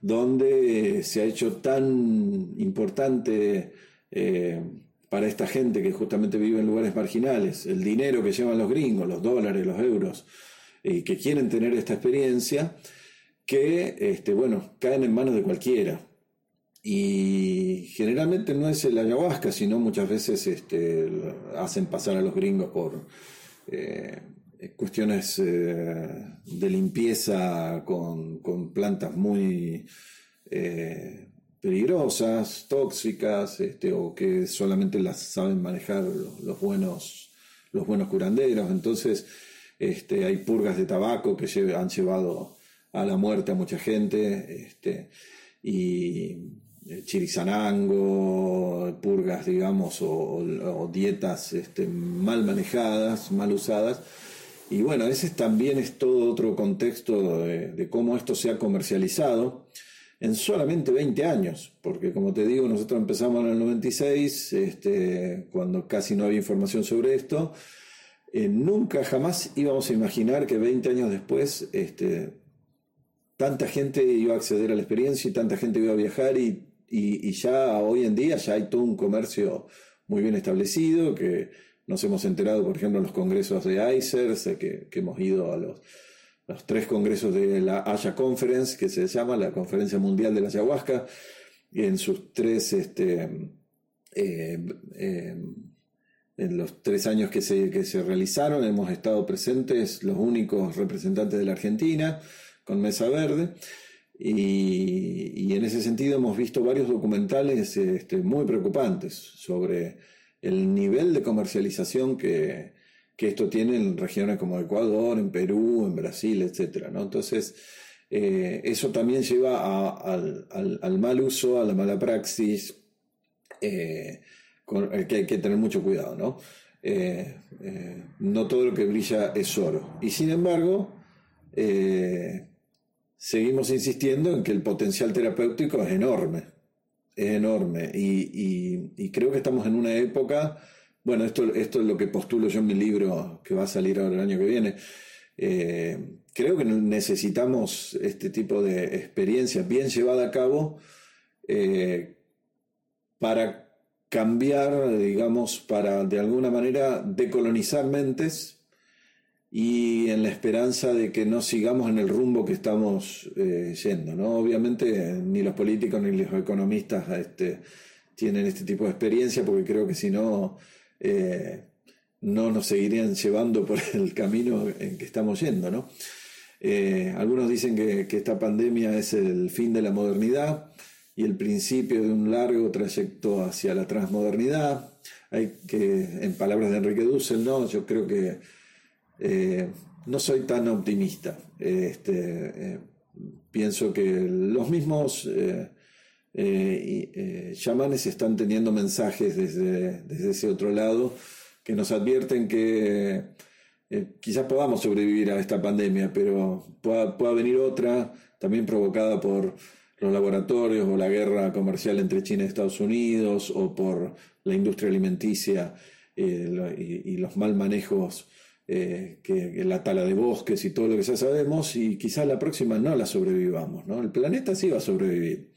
donde se ha hecho tan importante eh, para esta gente que justamente vive en lugares marginales, el dinero que llevan los gringos, los dólares, los euros, y que quieren tener esta experiencia, que, este, bueno, caen en manos de cualquiera. Y generalmente no es el ayahuasca, sino muchas veces este, hacen pasar a los gringos por eh, eh, cuestiones eh, de limpieza con, plantas muy eh, peligrosas, tóxicas, este, o que solamente las saben manejar los buenos, los buenos curanderos. Entonces, este, hay purgas de tabaco que han llevado a la muerte a mucha gente, este, y chirizanango, purgas, digamos, o, dietas este, mal manejadas, mal usadas, y bueno, ese también es todo otro contexto de, cómo esto se ha comercializado en solamente 20 años, porque como te digo, nosotros empezamos en el 96, este, cuando casi no había información sobre esto, eh, nunca jamás íbamos a imaginar que 20 años después este, tanta gente iba a acceder a la experiencia y tanta gente iba a viajar y, y ya hoy en día ya hay todo un comercio muy bien establecido que nos hemos enterado, por ejemplo, en los congresos de ICERS, que, hemos ido a los, tres congresos de la Haya Conference, que se llama la Conferencia Mundial de la Ayahuasca, y en sus tres, este, eh, eh, en los tres años que se, que se realizaron, hemos estado presentes los únicos representantes de la Argentina, con Mesa Verde, y, y en ese sentido hemos visto varios documentales este, muy preocupantes sobre el nivel de comercialización que, esto tiene en regiones como Ecuador, en Perú, en Brasil, etc. ¿no? Entonces, eh, eso también lleva al, mal uso, a la mala praxis, eh, con el que hay que tener mucho cuidado. ¿no? Eh, no todo lo que brilla es oro. Y sin embargo, seguimos insistiendo en que el potencial terapéutico es enorme. Es enorme. Y, creo que estamos en una época, bueno, esto, esto es lo que postulo yo en mi libro que va a salir ahora el año que viene. Eh, creo que necesitamos este tipo de experiencia bien llevada a cabo eh, para cambiar, digamos, para de alguna manera decolonizar mentes y en la esperanza de que no sigamos en el rumbo que estamos eh, yendo. ¿no? Obviamente ni los políticos ni los economistas este, tienen este tipo de experiencia porque creo que si no, eh, no nos seguirían llevando por el camino en que estamos yendo. ¿no? Eh, algunos dicen que, que, esta pandemia es el fin de la modernidad y el principio de un largo trayecto hacia la transmodernidad. Hay que, en palabras de Enrique Dussel, ¿no? yo creo que eh, no soy tan optimista. Este, eh, pienso que los mismos eh, chamanes están teniendo mensajes desde, ese otro lado que nos advierten que quizás podamos sobrevivir a esta pandemia, pero pueda, pueda venir otra, también provocada por los laboratorios o la guerra comercial entre China y Estados Unidos o por la industria alimenticia y, los mal manejos eh, que, la tala de bosques y todo lo que ya sabemos, y quizás la próxima no la sobrevivamos. ¿no? El planeta sí va a sobrevivir.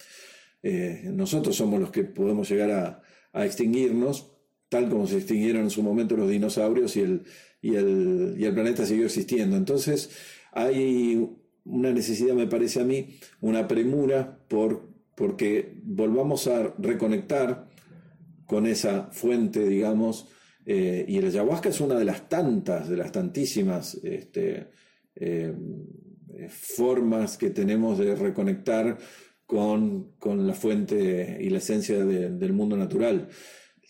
Eh, nosotros somos los que podemos llegar a, extinguirnos, tal como se extinguieron en su momento los dinosaurios y el, y el, y el planeta siguió existiendo. Entonces, hay una necesidad, me parece a mí, una premura por porque volvamos a reconectar con esa fuente, digamos, eh, y el ayahuasca es una de las tantas, de las tantísimas este, eh, formas que tenemos de reconectar con, la fuente y la esencia del mundo natural.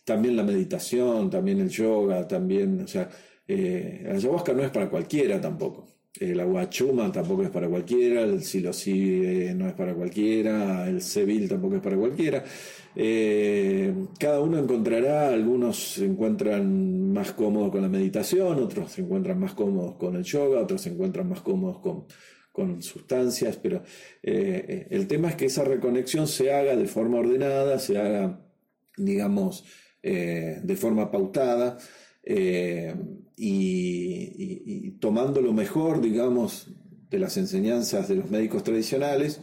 También la meditación, también el yoga, también, o sea, eh, el ayahuasca no es para cualquiera tampoco. El aguachuma tampoco es para cualquiera, el silosí no es para cualquiera, el sevil tampoco es para cualquiera. Eh, cada uno encontrará, algunos se encuentran más cómodos con la meditación, otros se encuentran más cómodos con el yoga, otros se encuentran más cómodos con, sustancias, pero eh, el tema es que esa reconexión se haga de forma ordenada, se haga, digamos, eh, de forma pautada. Y, tomando lo mejor, digamos, de las enseñanzas de los médicos tradicionales,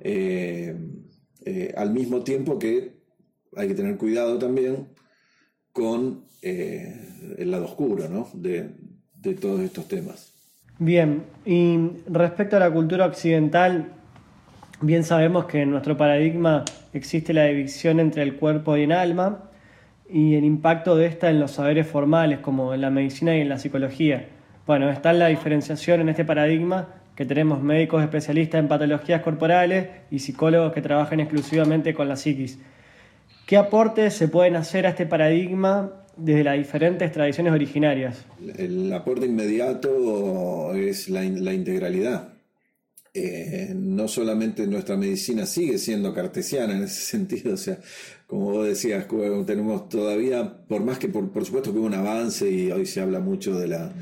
eh, al mismo tiempo que hay que tener cuidado también con eh, el lado oscuro ¿no? de, todos estos temas. Bien, y respecto a la cultura occidental, bien sabemos que en nuestro paradigma existe la división entre el cuerpo y el alma y el impacto de esta en los saberes formales como en la medicina y en la psicología. Bueno, está la diferenciación en este paradigma que tenemos médicos especialistas en patologías corporales y psicólogos que trabajan exclusivamente con la psiquis. ¿Qué aportes se pueden hacer a este paradigma desde las diferentes tradiciones originarias? El aporte inmediato es la, integralidad. Eh, no solamente nuestra medicina sigue siendo cartesiana en ese sentido, o sea, como vos decías, tenemos todavía, por más que por, por supuesto que hubo un avance y hoy se habla mucho de, la,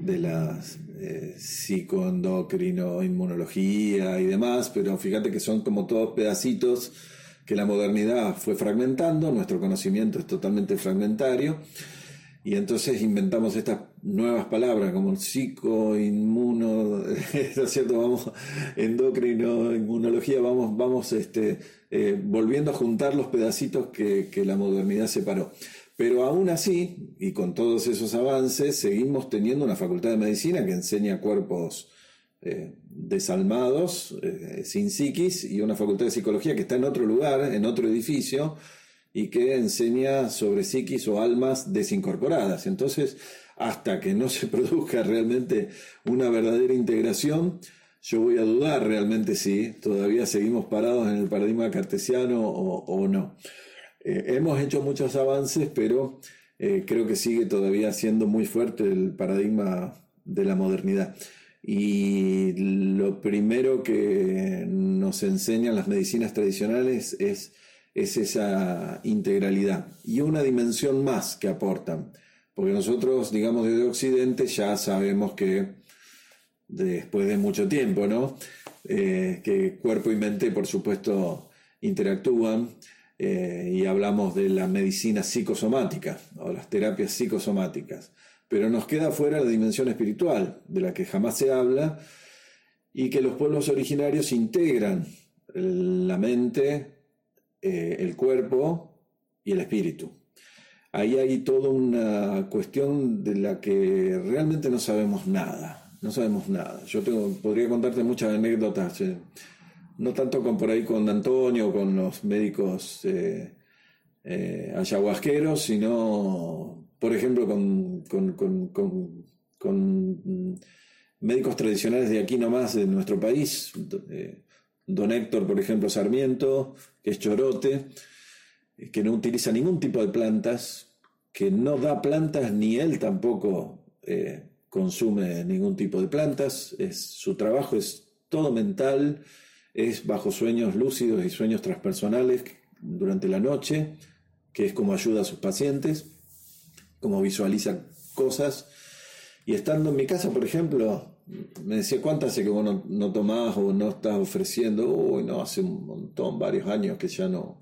de las eh, psicoendocrino, inmunología y demás, pero fíjate que son como todos pedacitos que la modernidad fue fragmentando, nuestro conocimiento es totalmente fragmentario, y entonces inventamos estas nuevas palabras como psico, inmuno, ¿no cierto? Vamos, endocrino, inmunología, vamos, vamos este, eh, volviendo a juntar los pedacitos que, que la modernidad separó. Pero aún así, y con todos esos avances, seguimos teniendo una facultad de medicina que enseña cuerpos eh, desalmados, eh, sin psiquis, y una facultad de psicología que está en otro lugar, en otro edificio, y que enseña sobre psiquis o almas desincorporadas. Entonces, hasta que no se produzca realmente una verdadera integración, yo voy a dudar realmente si todavía seguimos parados en el paradigma cartesiano o no. Eh, hemos hecho muchos avances, pero eh, creo que sigue todavía siendo muy fuerte el paradigma de la modernidad. Y lo primero que nos enseñan las medicinas tradicionales es, es esa integralidad y una dimensión más que aportan. Porque nosotros, digamos, desde Occidente ya sabemos que después de mucho tiempo, ¿no? Eh, que cuerpo y mente, por supuesto, interactúan eh, y hablamos de la medicina psicosomática o las terapias psicosomáticas. Pero nos queda fuera la dimensión espiritual, de la que jamás se habla, y que los pueblos originarios integran la mente, eh, el cuerpo y el espíritu. Ahí hay toda una cuestión de la que realmente no sabemos nada, no sabemos nada. Yo tengo, podría contarte muchas anécdotas. Eh, no tanto con por ahí con Antonio, con los médicos eh, eh, ayahuasqueros, sino, por ejemplo, con, con, médicos tradicionales de aquí nomás, de nuestro país. Eh, don Héctor, por ejemplo, Sarmiento, que es chorote, que no utiliza ningún tipo de plantas, que no da plantas, ni él tampoco consume ningún tipo de plantas. Su trabajo es todo mental, es bajo sueños lúcidos y sueños transpersonales durante la noche, que es como ayuda a sus pacientes, como visualiza cosas. Y estando en mi casa, por ejemplo, me decía, ¿cuántas hace que vos no, tomás o no estás ofreciendo? Uy, no, hace un montón, varios años que ya no,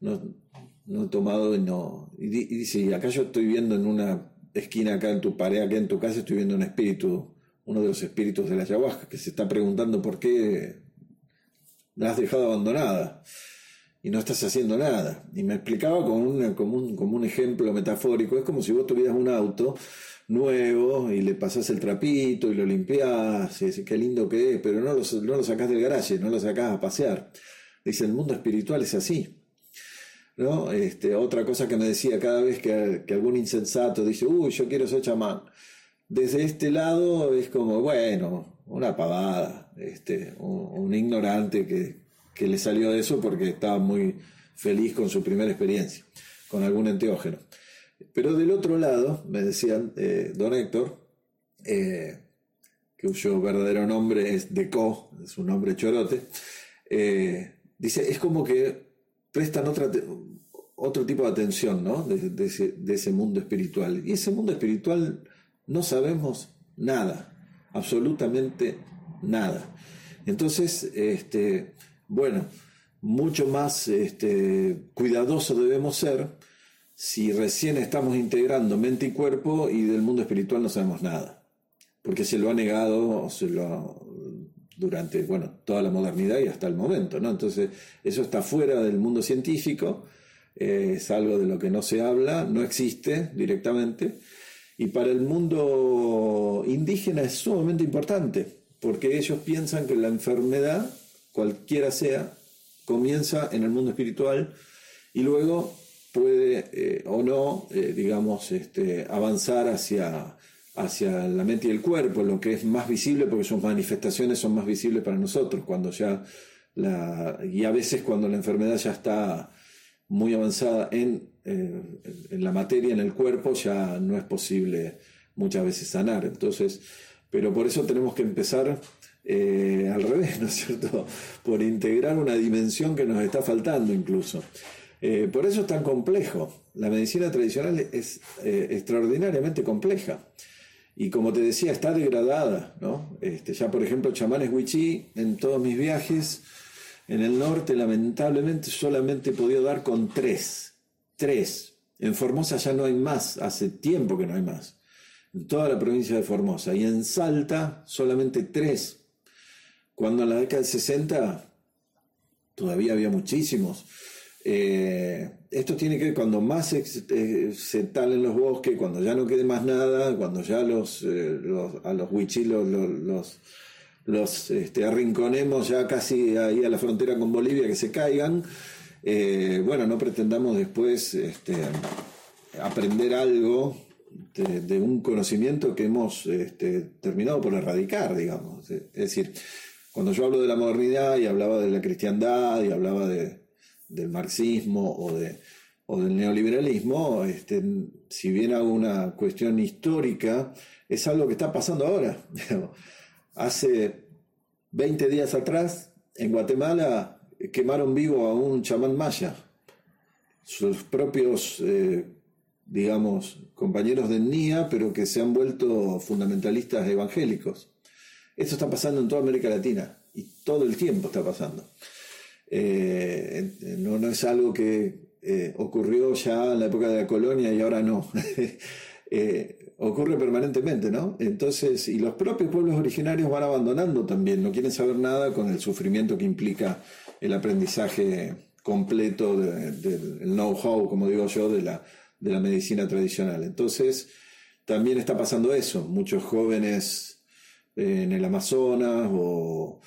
no, he tomado y no. Y, dice, y acá yo estoy viendo en una esquina acá en tu pared, acá en tu casa, estoy viendo un espíritu, uno de los espíritus de la ayahuasca, que se está preguntando por qué la has dejado abandonada y no estás haciendo nada. Y me explicaba con una, como, un, un ejemplo metafórico, es como si vos tuvieras un auto nuevo y le pasás el trapito y lo limpiás, y decís, qué lindo que es, pero no lo, no lo sacás del garaje, no lo sacás a pasear. Dice, el mundo espiritual es así. ¿No? Este, otra cosa que me decía cada vez que, que algún insensato dice, uy, yo quiero ser chamán. Desde este lado es como, bueno, una pavada, este, un, ignorante que, le salió de eso porque estaba muy feliz con su primera experiencia, con algún enteógeno. Pero del otro lado, me decían, eh, don Héctor, eh, cuyo verdadero nombre es Deco, es un nombre chorote, eh, dice, es como que prestan otro tipo de atención ¿no? de, ese, de ese mundo espiritual. Y ese mundo espiritual no sabemos nada absolutamente nada. Entonces, este, bueno, mucho más este, cuidadosos debemos ser si recién estamos integrando mente y cuerpo y del mundo espiritual no sabemos nada. Porque se lo ha negado se lo, durante bueno, toda la modernidad y hasta el momento. ¿no? Entonces, eso está fuera del mundo científico, eh, es algo de lo que no se habla, no existe directamente y para el mundo indígena es sumamente importante, porque ellos piensan que la enfermedad, cualquiera sea, comienza en el mundo espiritual y luego puede eh, o no, eh, digamos, este, avanzar hacia, hacia la mente y el cuerpo, lo que es más visible porque sus manifestaciones son más visibles para nosotros, cuando ya la, y a veces cuando la enfermedad ya está muy avanzada en en, la materia, en el cuerpo, ya no es posible muchas veces sanar. Entonces, pero por eso tenemos que empezar eh, al revés, ¿no es cierto? Por integrar una dimensión que nos está faltando incluso. Eh, por eso es tan complejo. La medicina tradicional es eh, extraordinariamente compleja. Y como te decía, está degradada, ¿no? Este, ya por ejemplo, chamanes wichí, en todos mis viajes en el norte, lamentablemente solamente he podido dar con tres tres. En Formosa ya no hay más, hace tiempo que no hay más. En toda la provincia de Formosa. Y en Salta solamente tres. Cuando en la década del 60 todavía había muchísimos. Eh, esto tiene que ver cuando más se, eh, se, talen los bosques, cuando ya no quede más nada, cuando ya los, eh, a los huichilos los, este, arrinconemos ya casi ahí a la frontera con Bolivia, que se caigan. Bueno, no pretendamos después este, aprender algo de, un conocimiento que hemos este, terminado por erradicar, digamos. Es decir, cuando yo hablo de la modernidad y hablaba de la cristiandad y hablaba del marxismo o, de, del neoliberalismo, este, si bien hago una cuestión histórica, es algo que está pasando ahora. Hace 20 días atrás, en Guatemala, quemaron vivo a un chamán maya. Sus propios, eh, digamos, compañeros de NIA, pero que se han vuelto fundamentalistas evangélicos. Esto está pasando en toda América Latina y todo el tiempo está pasando. No, no, es algo que ocurrió ya en la época de la colonia y ahora no. ocurre permanentemente, ¿no? Entonces, y los propios pueblos originarios van abandonando también, no quieren saber nada con el sufrimiento que implica el aprendizaje completo del know-how, como digo yo, de la, de la medicina tradicional. Entonces, también está pasando eso, muchos jóvenes eh, en el Amazonas o,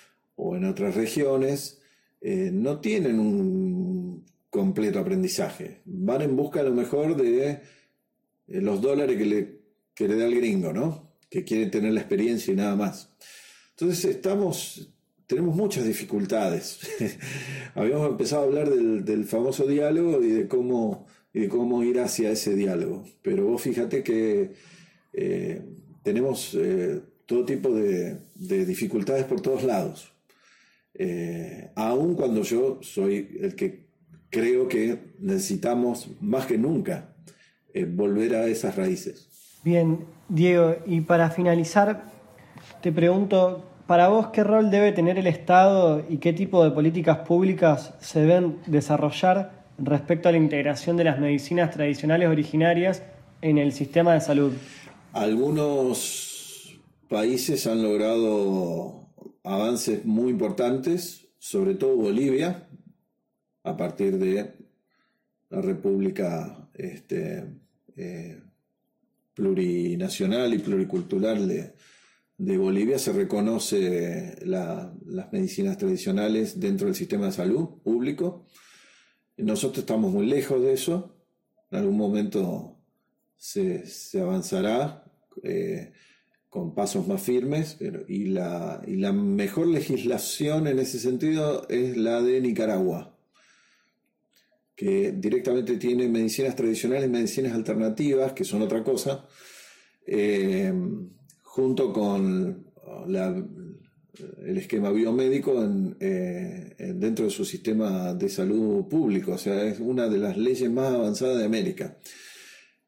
en otras regiones eh, no tienen un completo aprendizaje, van en busca a lo mejor de eh, los dólares que le que le da el gringo, ¿no? Que quiere tener la experiencia y nada más. Entonces estamos, tenemos muchas dificultades. Habíamos empezado a hablar del, famoso diálogo y de cómo y de cómo ir hacia ese diálogo. Pero vos fíjate que eh, tenemos todo tipo de, dificultades por todos lados. Eh, aun cuando yo soy el que creo que necesitamos más que nunca volver a esas raíces. Bien, Diego, y para finalizar, te pregunto, para vos, ¿qué rol debe tener el Estado y qué tipo de políticas públicas se deben desarrollar respecto a la integración de las medicinas tradicionales originarias en el sistema de salud? Algunos países han logrado avances muy importantes, sobre todo Bolivia, a partir de la República este, eh, plurinacional y pluricultural de, Bolivia se reconoce las medicinas tradicionales dentro del sistema de salud público. Nosotros estamos muy lejos de eso. En algún momento se, avanzará eh, con pasos más firmes y, la, mejor legislación en ese sentido es la de Nicaragua que directamente tiene medicinas tradicionales, medicinas alternativas, que son otra cosa, eh, junto con el esquema biomédico eh, dentro de su sistema de salud público. O sea, es una de las leyes más avanzadas de América.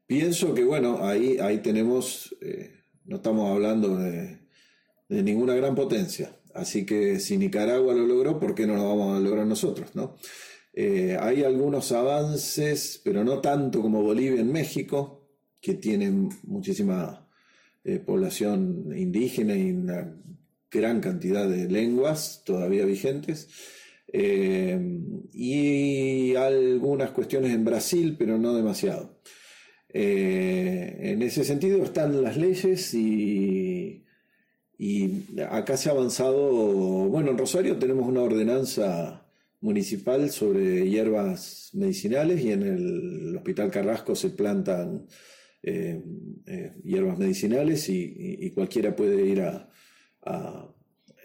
Pienso que, bueno, ahí, ahí tenemos, eh, no estamos hablando de, ninguna gran potencia. Así que si Nicaragua lo logró, ¿por qué no lo vamos a lograr nosotros? ¿no? Eh, hay algunos avances, pero no tanto como Bolivia en México, que tienen muchísima eh, población indígena y una gran cantidad de lenguas todavía vigentes. Eh, y algunas cuestiones en Brasil, pero no demasiado. En ese sentido están las leyes y, acá se ha avanzado, bueno, en Rosario tenemos una ordenanza municipal sobre hierbas medicinales y en el Hospital Carrasco se plantan eh, eh, hierbas medicinales y, cualquiera puede ir a,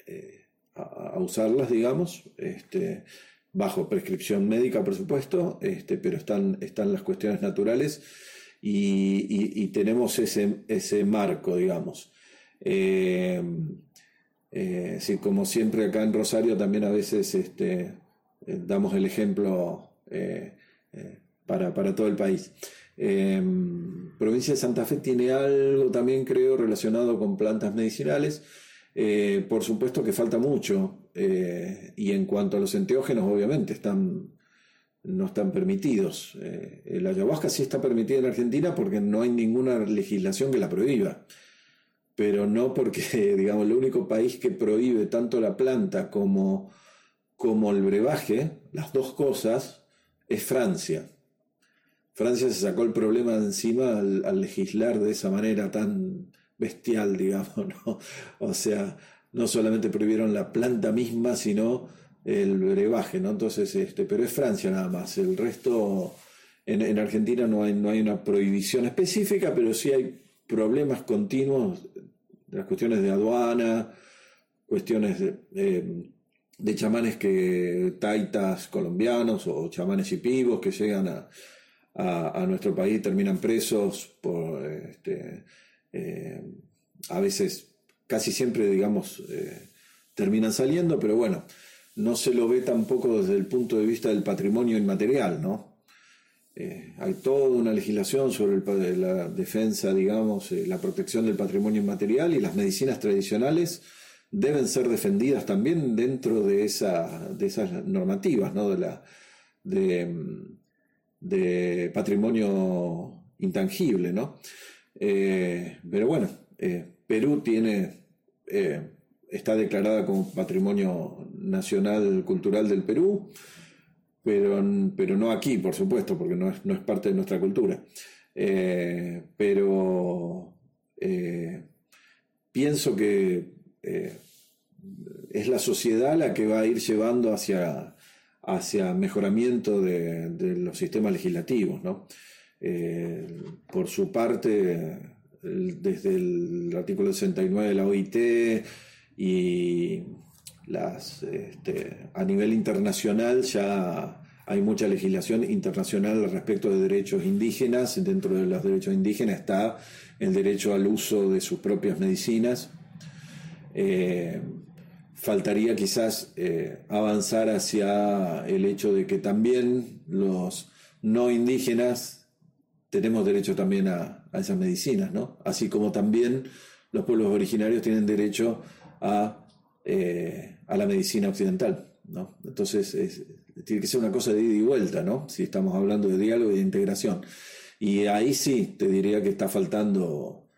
eh, a, usarlas, digamos, este, bajo prescripción médica, por supuesto, este, pero están, están las cuestiones naturales y, tenemos ese, ese marco, digamos. sí, como siempre acá en Rosario también a veces este, eh, damos el ejemplo eh, eh, para, todo el país. Em, provincia de Santa Fe tiene algo también, creo, relacionado con plantas medicinales. por supuesto que falta mucho. y en cuanto a los enteógenos, obviamente, están, no están permitidos. la ayahuasca sí está permitida en Argentina porque no hay ninguna legislación que la prohíba. Pero no porque, digamos, el único país que prohíbe tanto la planta como como el brebaje, las dos cosas, es Francia. Francia se sacó el problema de encima al, legislar de esa manera tan bestial, digamos, ¿no? O sea, no solamente prohibieron la planta misma, sino el brebaje, ¿no? Entonces, este, pero es Francia nada más. El resto, en, Argentina no hay, no hay una prohibición específica, pero sí hay problemas continuos, las cuestiones de aduana, cuestiones de, eh, de chamanes que taitas colombianos o chamanes y pibos que llegan a, nuestro país y terminan presos por este, eh, a veces casi siempre digamos eh, terminan saliendo pero bueno no se lo ve tampoco desde el punto de vista del patrimonio inmaterial no eh, hay toda una legislación sobre la defensa digamos la protección del patrimonio inmaterial y las medicinas tradicionales deben ser defendidas también dentro de, esa, de esas normativas ¿no? de, la, de, patrimonio intangible. ¿no? Eh, pero bueno, eh, Perú tiene, eh, está declarada como Patrimonio Nacional Cultural del Perú, pero, pero no aquí, por supuesto, porque no es, no es parte de nuestra cultura. pero pienso que eh, es la sociedad la que va a ir llevando hacia, hacia mejoramiento de, los sistemas legislativos. Eh, por su parte, desde el artículo 69 de la OIT y las, este, a nivel internacional ya hay mucha legislación internacional respecto de derechos indígenas. Dentro de los derechos indígenas está el derecho al uso de sus propias medicinas eh, faltaría quizás eh, avanzar hacia el hecho de que también los no indígenas tenemos derecho también a, esas medicinas, ¿no? Así como también los pueblos originarios tienen derecho a, eh, a la medicina occidental, ¿no? Entonces tiene que ser una cosa de ida y vuelta, ¿no? Si estamos hablando de diálogo y de integración. Y ahí sí te diría que está faltando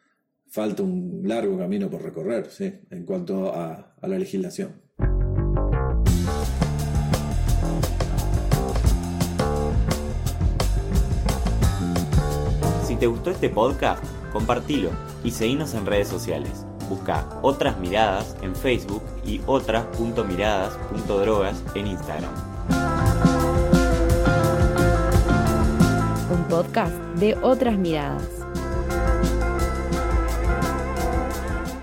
falta un largo camino por recorrer ¿sí? en cuanto a, a la legislación. Si te gustó este podcast, compartilo y seguinos en redes sociales. Busca Otras Miradas en Facebook y otras.miradas.drogas en Instagram. Un podcast de Otras Miradas.